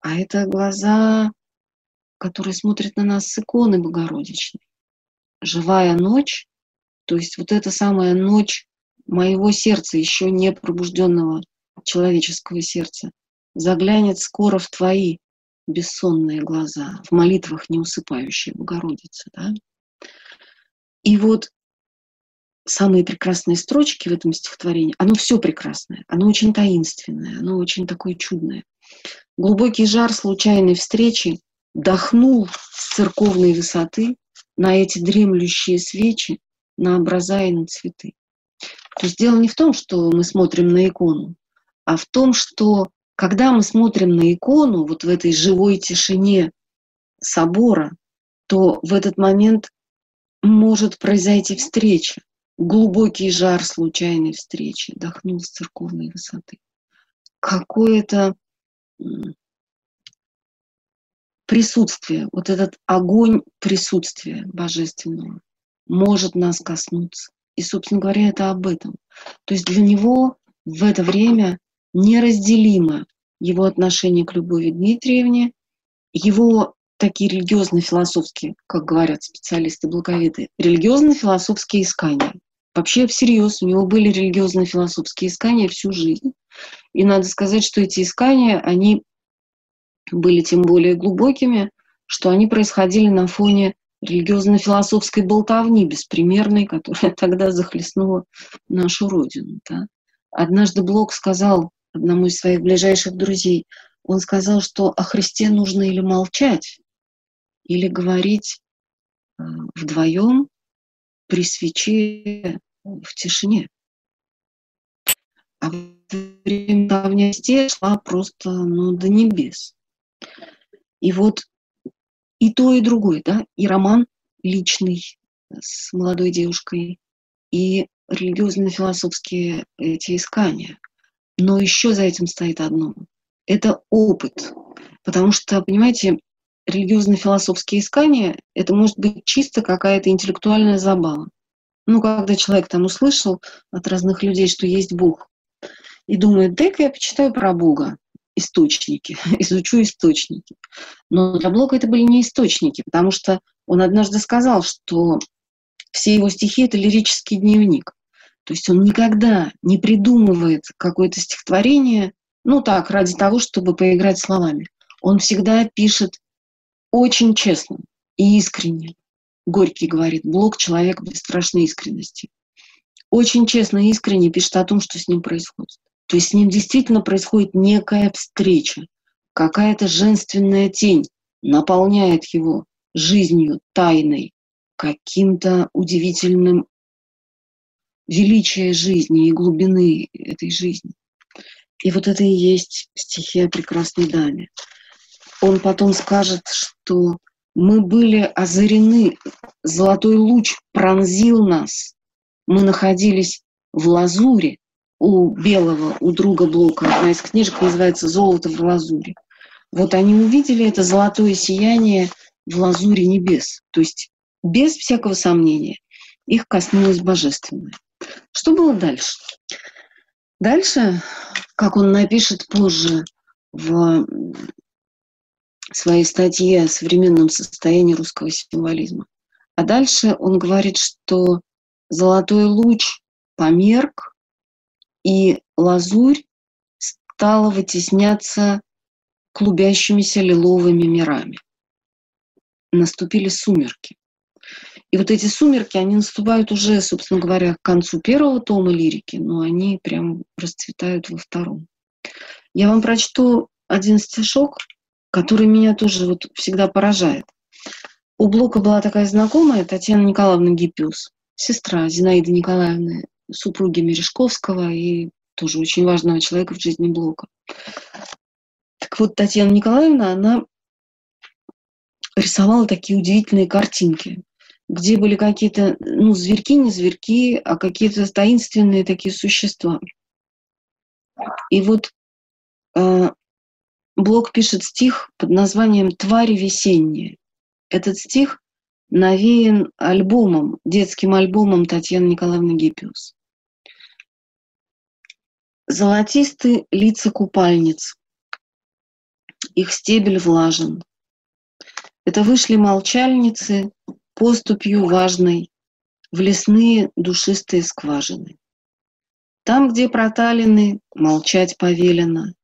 А это глаза, которые смотрят на нас с иконы Богородичной. Живая ночь, то есть вот эта самая ночь моего сердца, еще не пробужденного человеческого сердца, заглянет скоро в твои бессонные глаза, в молитвах не усыпающей Богородицы. Да? И вот самые прекрасные строчки в этом стихотворении, оно все прекрасное, оно очень таинственное, оно очень такое чудное. Глубокий жар случайной встречи дохнул с церковной высоты на эти дремлющие свечи, на образа и на цветы. То есть дело не в том, что мы смотрим на икону, а в том, что когда мы смотрим на икону вот в этой живой тишине собора, то в этот момент может произойти встреча, глубокий жар случайной встречи, дохнул с церковной высоты. Какое-то присутствие, вот этот огонь присутствия божественного может нас коснуться. И, собственно говоря, это об этом. То есть для него в это время неразделимо его отношение к Любови Дмитриевне, его такие религиозно-философские, как говорят специалисты благовиды, религиозно-философские искания. Вообще, всерьез, у него были религиозно-философские искания всю жизнь. И надо сказать, что эти искания, они были тем более глубокими, что они происходили на фоне религиозно-философской болтовни беспримерной, которая тогда захлестнула нашу Родину. Да? Однажды Блок сказал одному из своих ближайших друзей, он сказал, что о Христе нужно или молчать, или говорить э, вдвоем при свече в тишине. А время в шла просто ну, до небес. И вот и то, и другое, да, и роман личный с молодой девушкой, и религиозно-философские эти искания. Но еще за этим стоит одно. Это опыт. Потому что, понимаете, религиозно-философские искания — это может быть чисто какая-то интеллектуальная забава. Ну, когда человек там услышал от разных людей, что есть Бог, и думает, дай-ка я почитаю про Бога источники, изучу источники. Но для Блока это были не источники, потому что он однажды сказал, что все его стихи — это лирический дневник. То есть он никогда не придумывает какое-то стихотворение, ну так, ради того, чтобы поиграть словами. Он всегда пишет очень честно и искренне. Горький говорит, Блок — человек без страшной искренности. Очень честно и искренне пишет о том, что с ним происходит. То есть с ним действительно происходит некая встреча, какая-то женственная тень наполняет его жизнью тайной, каким-то удивительным величия жизни и глубины этой жизни. И вот это и есть стихия прекрасной даме. Он потом скажет, что мы были озарены, золотой луч пронзил нас, мы находились в лазуре, у Белого, у друга Блока, одна из книжек называется «Золото в лазуре». Вот они увидели это золотое сияние в лазуре небес. То есть без всякого сомнения их коснулось божественное. Что было дальше? Дальше, как он напишет позже в своей статье о современном состоянии русского символизма, а дальше он говорит, что золотой луч померк, и лазурь стала вытесняться клубящимися лиловыми мирами. Наступили сумерки. И вот эти сумерки, они наступают уже, собственно говоря, к концу первого тома лирики, но они прям расцветают во втором. Я вам прочту один стишок, который меня тоже вот всегда поражает. У Блока была такая знакомая Татьяна Николаевна Гиппиус, сестра Зинаиды Николаевны супруги Мережковского и тоже очень важного человека в жизни Блока. Так вот, Татьяна Николаевна, она рисовала такие удивительные картинки, где были какие-то, ну, зверьки, не зверьки, а какие-то таинственные такие существа. И вот э, Блок пишет стих под названием «Твари весенние». Этот стих навеян альбомом, детским альбомом Татьяны Николаевны Гиппиус. Золотисты лица купальниц, их стебель влажен. Это вышли молчальницы поступью важной в лесные душистые скважины. Там, где проталины, молчать повелено,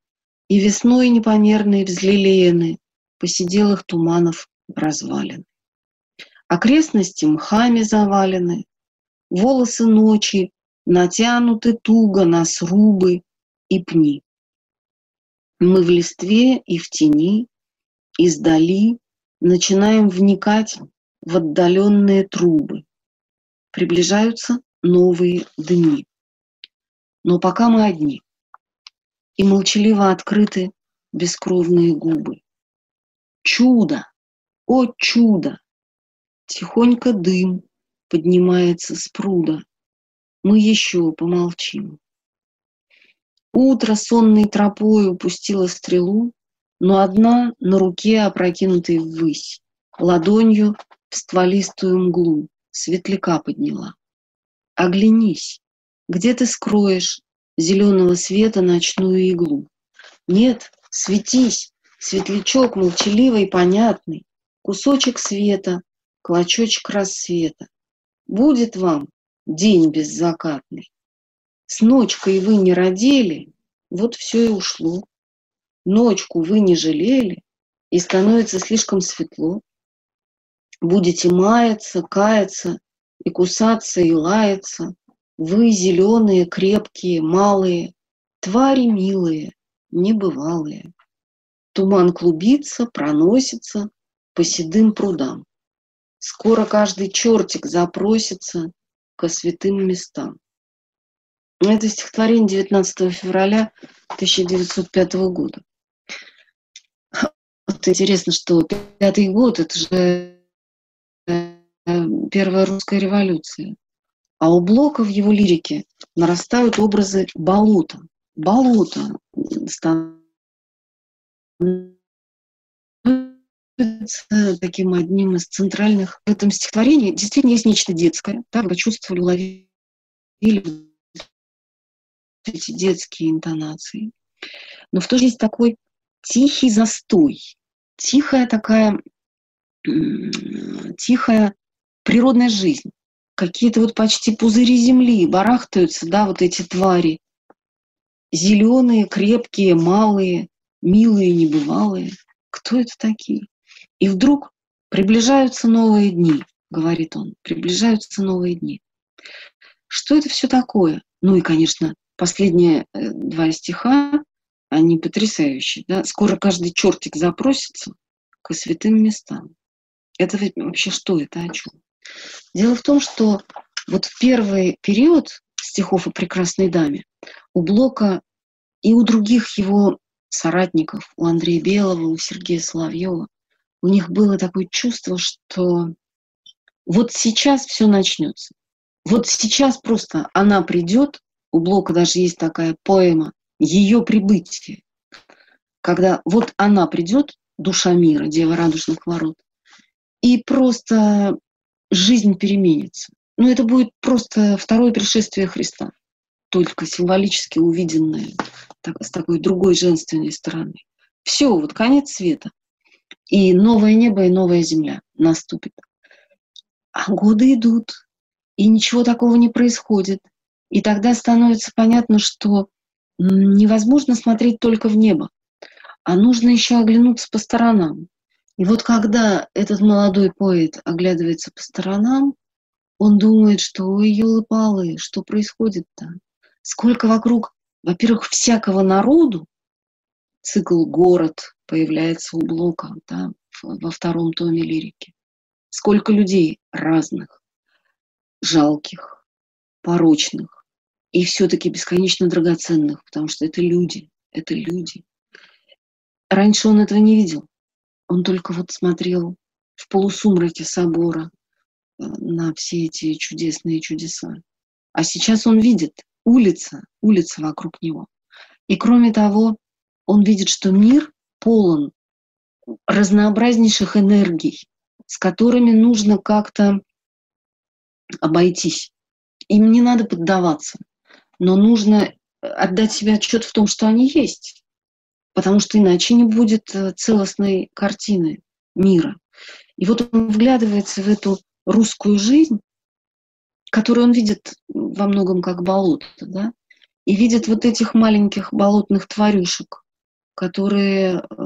И весной непомерные взлелеяны Посиделых туманов развалин. Окрестности мхами завалены, Волосы ночи натянуты туго на срубы и пни. Мы в листве и в тени, издали начинаем вникать в отдаленные трубы. Приближаются новые дни. Но пока мы одни, и молчаливо открыты бескровные губы. Чудо! О, чудо! Тихонько дым поднимается с пруда. Мы еще помолчим. Утро сонной тропою пустило стрелу, но одна на руке, опрокинутой ввысь, ладонью в стволистую мглу светляка подняла. Оглянись, где ты скроешь зеленого света ночную иглу? Нет, светись, светлячок молчаливый понятный, кусочек света, клочочек рассвета. Будет вам день беззакатный. С ночкой вы не родили, вот все и ушло. Ночку вы не жалели, и становится слишком светло. Будете маяться, каяться, и кусаться, и лаяться. Вы зеленые, крепкие, малые, твари милые, небывалые. Туман клубится, проносится по седым прудам. Скоро каждый чертик запросится ко святым местам. Это стихотворение 19 февраля 1905 года. Вот интересно, что пятый год – это же первая русская революция. А у Блока в его лирике нарастают образы болота. Болото становится таким одним из центральных в этом стихотворении. Действительно есть нечто детское. Так вы чувствовали, уловили эти детские интонации. Но в то же есть такой тихий застой, тихая такая, тихая природная жизнь. Какие-то вот почти пузыри земли барахтаются, да, вот эти твари. Зеленые, крепкие, малые, милые, небывалые. Кто это такие? И вдруг приближаются новые дни, говорит он, приближаются новые дни. Что это все такое? Ну и, конечно, последние э, два стиха, они потрясающие. Да? Скоро каждый чертик запросится к святым местам. Это вообще что это, о чем? Дело в том, что вот в первый период стихов о прекрасной даме у Блока и у других его соратников, у Андрея Белого, у Сергея Соловьева, у них было такое чувство, что вот сейчас все начнется. Вот сейчас просто она придет, у Блока даже есть такая поэма «Ее прибытие», когда вот она придет, душа мира, Дева радужных ворот, и просто жизнь переменится. Ну, это будет просто второе пришествие Христа, только символически увиденное так, с такой другой женственной стороны. Все, вот конец света. И новое небо, и новая земля наступит. А годы идут, и ничего такого не происходит – и тогда становится понятно, что невозможно смотреть только в небо, а нужно еще оглянуться по сторонам. И вот когда этот молодой поэт оглядывается по сторонам, он думает, что ой, елы-палы, что происходит-то? Сколько вокруг, во-первых, всякого народу, цикл «Город» появляется у Блока да, во втором томе лирики. Сколько людей разных, жалких, порочных, и все-таки бесконечно драгоценных, потому что это люди, это люди. Раньше он этого не видел. Он только вот смотрел в полусумраке собора э, на все эти чудесные чудеса. А сейчас он видит улица, улица вокруг него. И кроме того, он видит, что мир полон разнообразнейших энергий, с которыми нужно как-то обойтись. Им не надо поддаваться но нужно отдать себе отчет в том, что они есть, потому что иначе не будет э, целостной картины мира. И вот он вглядывается в эту русскую жизнь, которую он видит во многом как болото, да, и видит вот этих маленьких болотных тварюшек, которые э,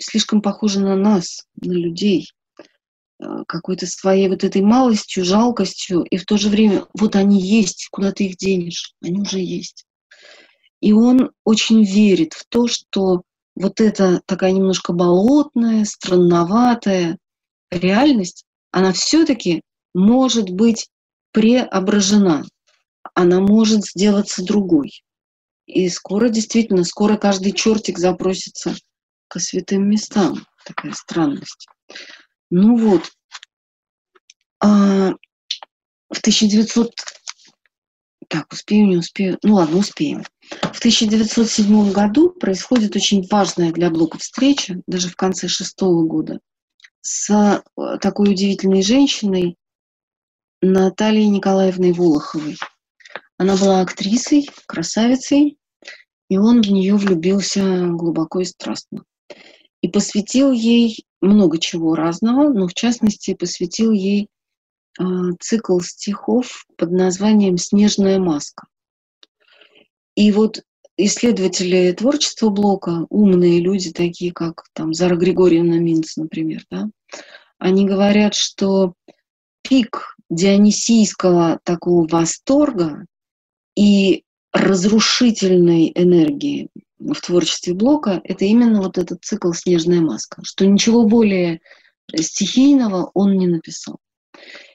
слишком похожи на нас, на людей, э, какой-то своей вот этой малостью, жалкостью, и в то же время вот они есть, куда ты их денешь, они уже есть. И он очень верит в то, что вот эта такая немножко болотная, странноватая реальность, она все-таки может быть преображена она может сделаться другой. И скоро, действительно, скоро каждый чертик запросится к святым местам. Такая странность. Ну вот, а, в 1900... Так, успею, не успею? Ну ладно, успеем. В 1907 году происходит очень важная для Блока встреча, даже в конце шестого года, с э, такой удивительной женщиной Натальей Николаевной Волоховой – она была актрисой, красавицей, и он в нее влюбился глубоко и страстно. И посвятил ей много чего разного, но в частности посвятил ей э, цикл стихов под названием «Снежная маска». И вот исследователи творчества Блока, умные люди, такие как там Зара Григорьевна Минц, например, да, они говорят, что пик дионисийского такого восторга и разрушительной энергии в творчестве Блока — это именно вот этот цикл «Снежная маска», что ничего более стихийного он не написал.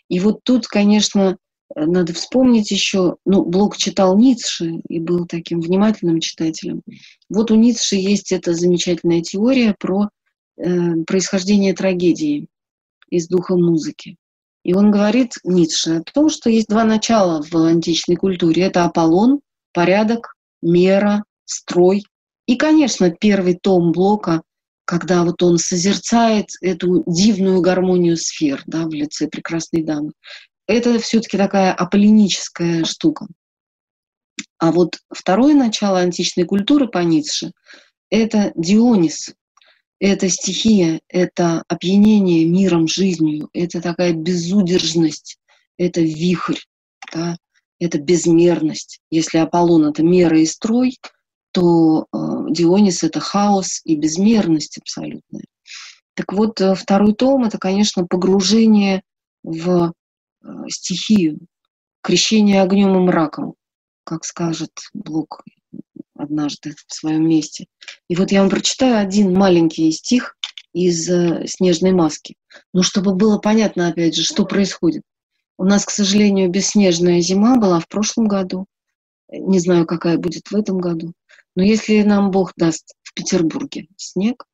И вот тут, конечно, надо вспомнить еще, ну, Блок читал Ницше и был таким внимательным читателем. Вот у Ницше есть эта замечательная теория про э, происхождение трагедии из духа музыки. И он говорит, Ницше, о том, что есть два начала в античной культуре. Это Аполлон, порядок, мера, строй. И, конечно, первый том Блока, когда вот он созерцает эту дивную гармонию сфер да, в лице прекрасной дамы. Это все-таки такая аполлиническая штука. А вот второе начало античной культуры по Ницше – это Дионис, это стихия, это опьянение миром, жизнью, это такая безудержность, это вихрь, да, это безмерность. Если Аполлон — это мера и строй, то э, Дионис — это хаос и безмерность абсолютная. Так вот, э, второй том — это, конечно, погружение в стихию, крещение огнем и мраком, как скажет Блок однажды в своем месте. И вот я вам прочитаю один маленький стих из э, «Снежной маски». Ну, чтобы было понятно, опять же, что происходит. У нас, к сожалению, бесснежная зима была в прошлом году. Не знаю, какая будет в этом году. Но если нам Бог даст в Петербурге снег,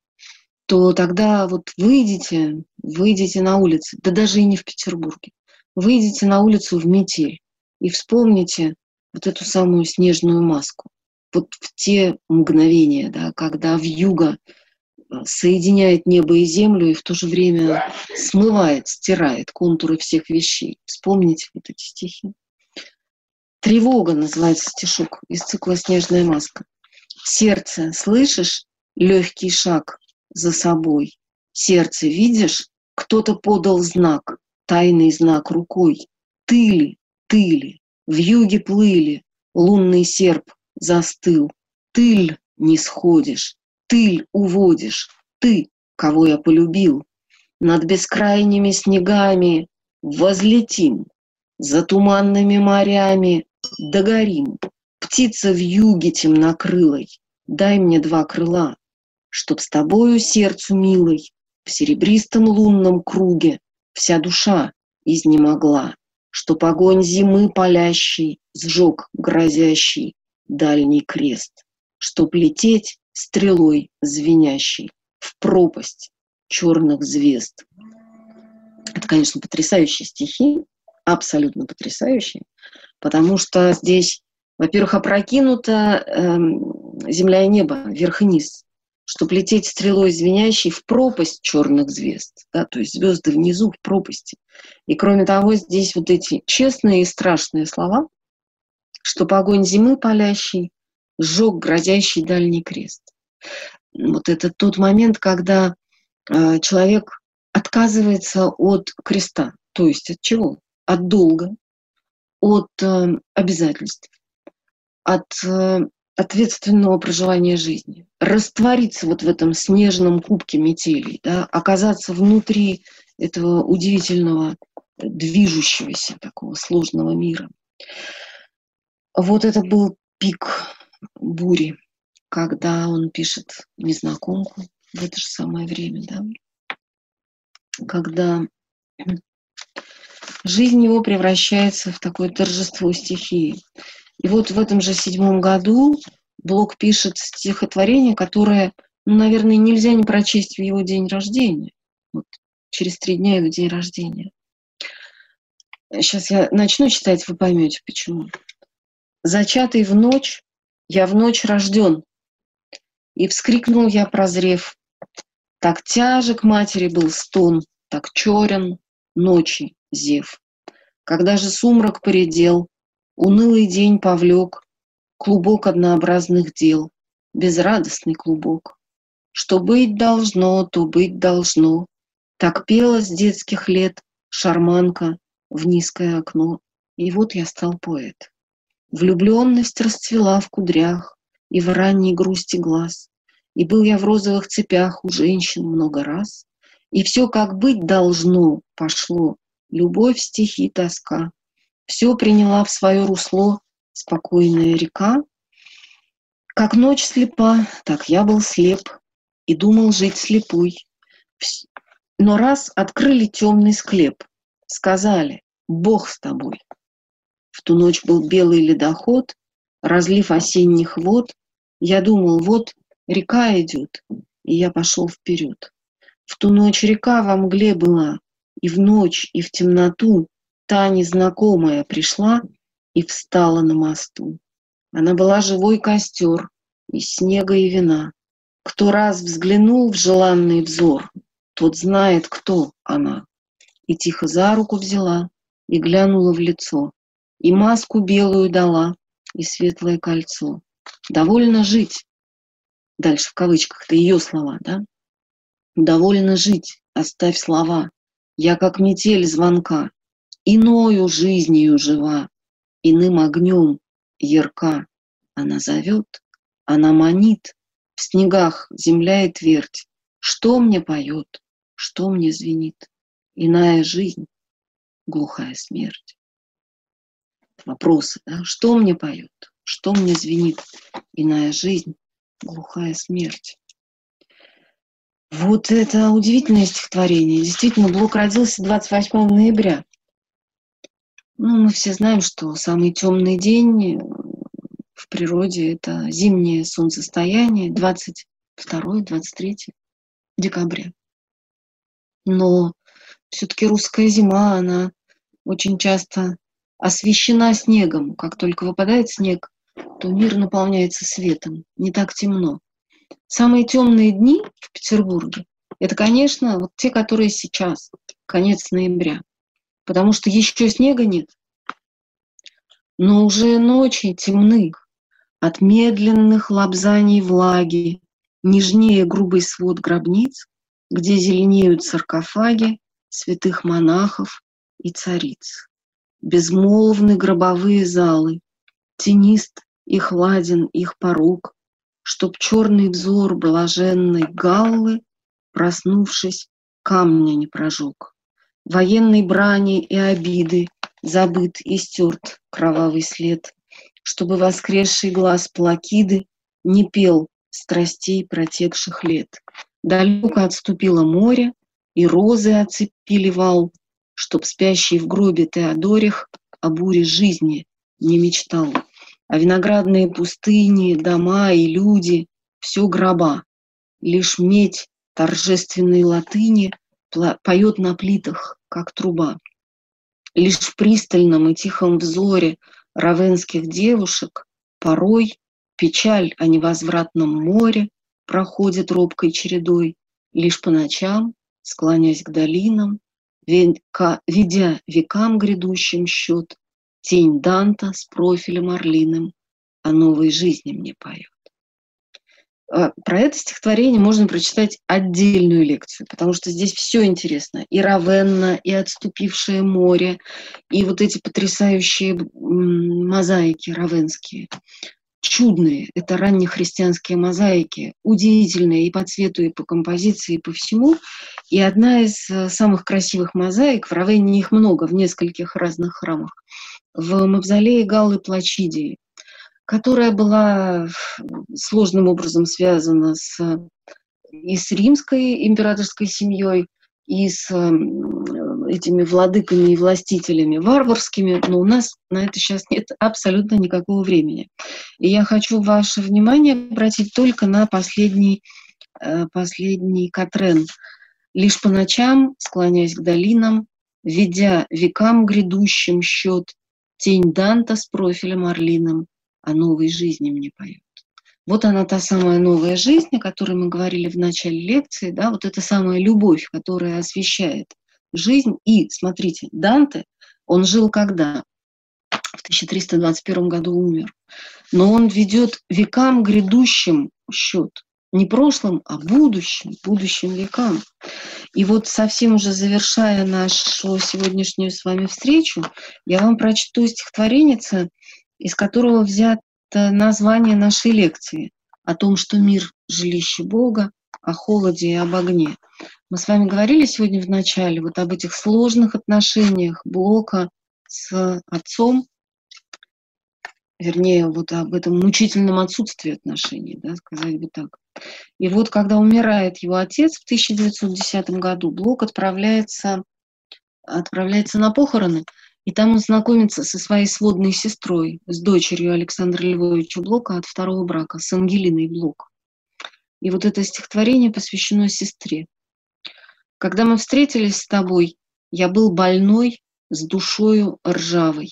то тогда вот выйдите, выйдите на улицы, да даже и не в Петербурге, выйдите на улицу в метель и вспомните вот эту самую снежную маску вот в те мгновения, да, когда в юго э, соединяет небо и землю и в то же время смывает, стирает контуры всех вещей. Вспомните вот эти стихи. Тревога называется стишок из цикла «Снежная маска». Сердце, слышишь? Легкий шаг за собой. Сердце, видишь? Кто-то подал знак, тайный знак рукой. Ты ли, в юге плыли, лунный серп застыл. Тыль не сходишь, тыль уводишь, ты, кого я полюбил. Над бескрайними снегами возлетим, за туманными морями догорим. Птица в юге темнокрылой, дай мне два крыла, чтоб с тобою сердцу милой в серебристом лунном круге вся душа изнемогла, чтоб огонь зимы палящий сжег грозящий дальний крест, чтоб лететь стрелой звенящей в пропасть черных звезд. Это, конечно, потрясающие стихи, абсолютно потрясающие, потому что здесь, во-первых, опрокинута э, земля и небо, вверх и низ, чтобы лететь стрелой звенящей в пропасть черных звезд, да, то есть звезды внизу в пропасти. И кроме того, здесь вот эти честные и страшные слова, что огонь зимы палящий сжег грозящий дальний крест. Вот это тот момент, когда э, человек отказывается от креста. То есть от чего? От долга, от э, обязательств, от э, ответственного проживания жизни, раствориться вот в этом снежном кубке метелей, да, оказаться внутри этого удивительного, движущегося такого сложного мира. Вот это был пик бури, когда он пишет незнакомку в это же самое время, да, когда жизнь его превращается в такое торжество стихии. И вот в этом же седьмом году Блок пишет стихотворение, которое, ну, наверное, нельзя не прочесть в его день рождения. Вот через три дня его день рождения. Сейчас я начну читать, вы поймете почему. Зачатый в ночь, я в ночь рожден. И вскрикнул я, прозрев. Так тяжек матери был стон, так черен ночи зев. Когда же сумрак поредел, унылый день повлек, клубок однообразных дел, безрадостный клубок. Что быть должно, то быть должно. Так пела с детских лет шарманка в низкое окно. И вот я стал поэт. Влюбленность расцвела в кудрях и в ранней грусти глаз. И был я в розовых цепях у женщин много раз. И все как быть должно пошло. Любовь, стихи, тоска. Все приняла в свое русло спокойная река. Как ночь слепа, так я был слеп и думал жить слепой. Но раз открыли темный склеп, сказали, Бог с тобой. В ту ночь был белый ледоход, разлив осенних вод. Я думал, вот река идет, и я пошел вперед. В ту ночь река во мгле была, и в ночь, и в темноту та незнакомая пришла и встала на мосту. Она была живой костер из снега и вина. Кто раз взглянул в желанный взор, тот знает, кто она. И тихо за руку взяла и глянула в лицо, и маску белую дала, и светлое кольцо. Довольно жить. Дальше в кавычках, это ее слова, да? Довольно жить, оставь слова. Я как метель звонка, иною жизнью жива иным огнем ярка. Она зовет, она манит, в снегах земля и твердь. Что мне поет, что мне звенит? Иная жизнь, глухая смерть. Вопросы, да? Что мне поет, что мне звенит? Иная жизнь, глухая смерть. Вот это удивительное стихотворение. Действительно, Блок родился 28 ноября ну, мы все знаем, что самый темный день в природе это зимнее солнцестояние 22-23 декабря. Но все-таки русская зима, она очень часто освещена снегом. Как только выпадает снег, то мир наполняется светом, не так темно. Самые темные дни в Петербурге – это, конечно, вот те, которые сейчас, конец ноября потому что еще снега нет. Но уже ночи темны от медленных лобзаний влаги, нежнее грубый свод гробниц, где зеленеют саркофаги святых монахов и цариц. Безмолвны гробовые залы, тенист и хладен их порог, чтоб черный взор блаженной галлы, проснувшись, камня не прожег военной брани и обиды забыт и стерт кровавый след, чтобы воскресший глаз плакиды не пел страстей протекших лет. Далеко отступило море, и розы оцепили вал, чтоб спящий в гробе Теодорих о буре жизни не мечтал. А виноградные пустыни, дома и люди — все гроба. Лишь медь торжественной латыни поет на плитах как труба. Лишь в пристальном и тихом взоре равенских девушек порой печаль о невозвратном море проходит робкой чередой, лишь по ночам, склонясь к долинам, ведя векам грядущим счет, тень Данта с профилем орлиным о новой жизни мне поет. А, про это стихотворение можно прочитать отдельную лекцию, потому что здесь все интересно. И Равенна, и отступившее море, и вот эти потрясающие мозаики равенские. чудные. Это раннехристианские мозаики, удивительные и по цвету, и по композиции, и по всему. И одна из э, самых красивых мозаик, в Равенне их много, в нескольких разных храмах, в мавзолее Галлы Плачидии, которая была сложным образом связана с, и с римской императорской семьей, и с этими владыками и властителями варварскими, но у нас на это сейчас нет абсолютно никакого времени. И я хочу ваше внимание обратить только на последний, э, последний Катрен. Лишь по ночам, склоняясь к долинам, ведя векам грядущим счет, тень Данта с профилем орлиным о новой жизни мне поет. Вот она та самая новая жизнь, о которой мы говорили в начале лекции, да, вот эта самая любовь, которая освещает жизнь. И, смотрите, Данте, он жил когда? В 1321 году умер. Но он ведет векам грядущим счет. Не прошлым, а будущим, будущим векам. И вот совсем уже завершая нашу сегодняшнюю с вами встречу, я вам прочту стихотворение, из которого взято название нашей лекции о том, что мир – жилище Бога, о холоде и об огне. Мы с вами говорили сегодня в начале вот об этих сложных отношениях Блока с отцом, вернее, вот об этом мучительном отсутствии отношений, да, сказать бы так. И вот когда умирает его отец в 1910 году, Блок отправляется, отправляется на похороны, и там он знакомится со своей сводной сестрой, с дочерью Александра Львовича Блока от второго брака, с Ангелиной Блок. И вот это стихотворение посвящено сестре. Когда мы встретились с тобой, я был больной, с душою ржавой.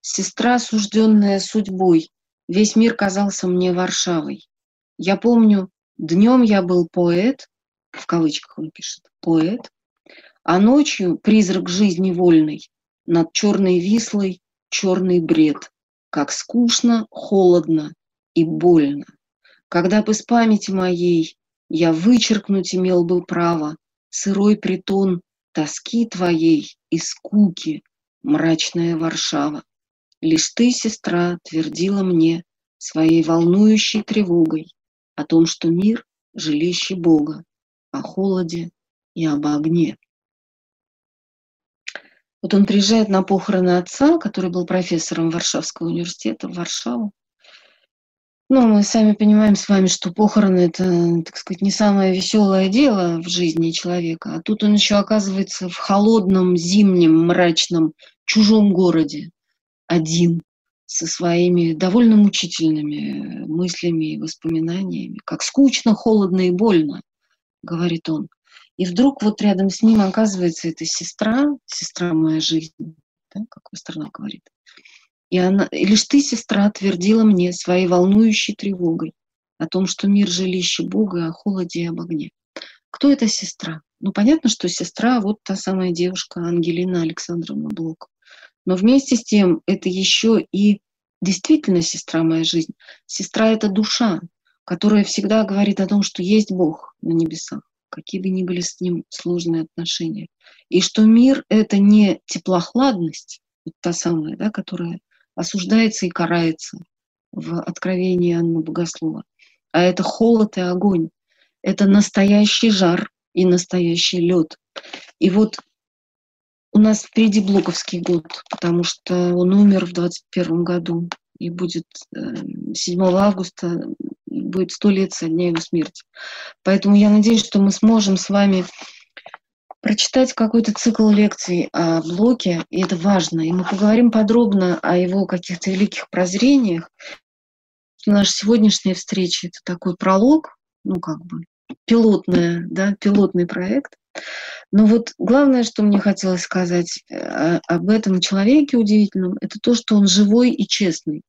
Сестра, осужденная судьбой, весь мир казался мне Варшавой. Я помню, днем я был поэт, в кавычках он пишет, поэт, а ночью призрак жизни вольной, над черной вислой черный бред, как скучно, холодно и больно. Когда бы с памяти моей я вычеркнуть имел бы право сырой притон тоски твоей и скуки, мрачная Варшава. Лишь ты, сестра, твердила мне своей волнующей тревогой о том, что мир — жилище Бога, о холоде и об огне. Вот он приезжает на похороны отца, который был профессором Варшавского университета в Варшаву. Ну, мы сами понимаем с вами, что похороны – это, так сказать, не самое веселое дело в жизни человека. А тут он еще оказывается в холодном, зимнем, мрачном, чужом городе, один, со своими довольно мучительными мыслями и воспоминаниями. Как скучно, холодно и больно, говорит он. И вдруг вот рядом с ним оказывается эта сестра, сестра моя жизнь, да, как Пастернак говорит. И, она, лишь ты, сестра, твердила мне своей волнующей тревогой о том, что мир жилище Бога, о холоде и об огне. Кто эта сестра? Ну, понятно, что сестра вот та самая девушка Ангелина Александровна Блок. Но вместе с тем это еще и действительно сестра моя жизнь. Сестра — это душа, которая всегда говорит о том, что есть Бог на небесах, какие бы ни были с ним сложные отношения. И что мир — это не теплохладность, вот та самая, да, которая осуждается и карается в Откровении Анны Богослова. А это холод и огонь. Это настоящий жар и настоящий лед. И вот у нас впереди Блоковский год, потому что он умер в 21 году и будет 7 э, августа, будет сто лет со дня его смерти. Поэтому я надеюсь, что мы сможем с вами прочитать какой-то цикл лекций о Блоке, и это важно. И мы поговорим подробно о его каких-то великих прозрениях. Наша сегодняшняя встреча – это такой пролог, ну, как бы, пилотная, да, пилотный проект. Но вот главное, что мне хотелось сказать э, об этом человеке удивительном, это то, что он живой и честный.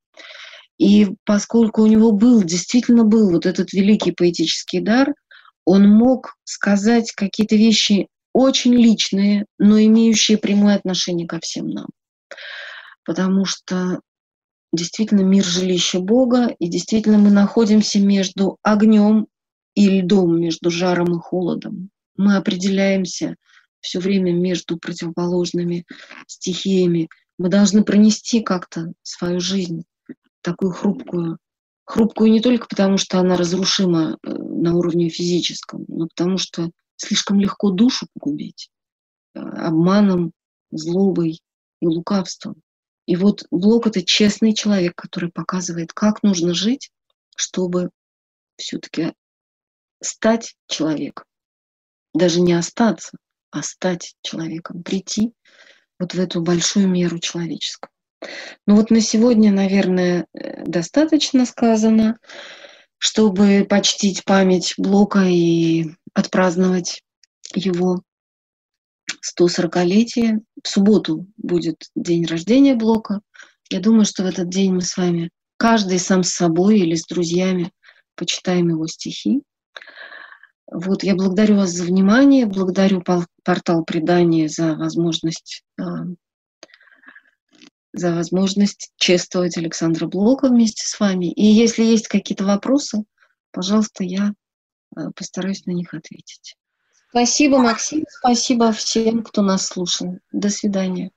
И поскольку у него был, действительно был вот этот великий поэтический дар, он мог сказать какие-то вещи очень личные, но имеющие прямое отношение ко всем нам. Потому что действительно мир жилище Бога, и действительно мы находимся между огнем и льдом, между жаром и холодом. Мы определяемся все время между противоположными стихиями. Мы должны пронести как-то свою жизнь, такую хрупкую, Хрупкую не только потому, что она разрушима э, на уровне физическом, но потому что слишком легко душу погубить э, обманом, злобой и лукавством. И вот Блок — это честный человек, который показывает, как нужно жить, чтобы все-таки стать человеком. Даже не остаться, а стать человеком, прийти вот в эту большую меру человеческого. Ну вот на сегодня, наверное, э, достаточно сказано, чтобы почтить память Блока и отпраздновать его 140-летие. В субботу будет день рождения Блока. Я думаю, что в этот день мы с вами, каждый сам с собой или с друзьями, почитаем его стихи. Вот, я благодарю вас за внимание, благодарю портал предания за возможность а, за возможность чествовать Александра Блока вместе с вами. И если есть какие-то вопросы, пожалуйста, я а, постараюсь на них ответить. Спасибо, Максим. Спасибо всем, кто нас слушал. До свидания.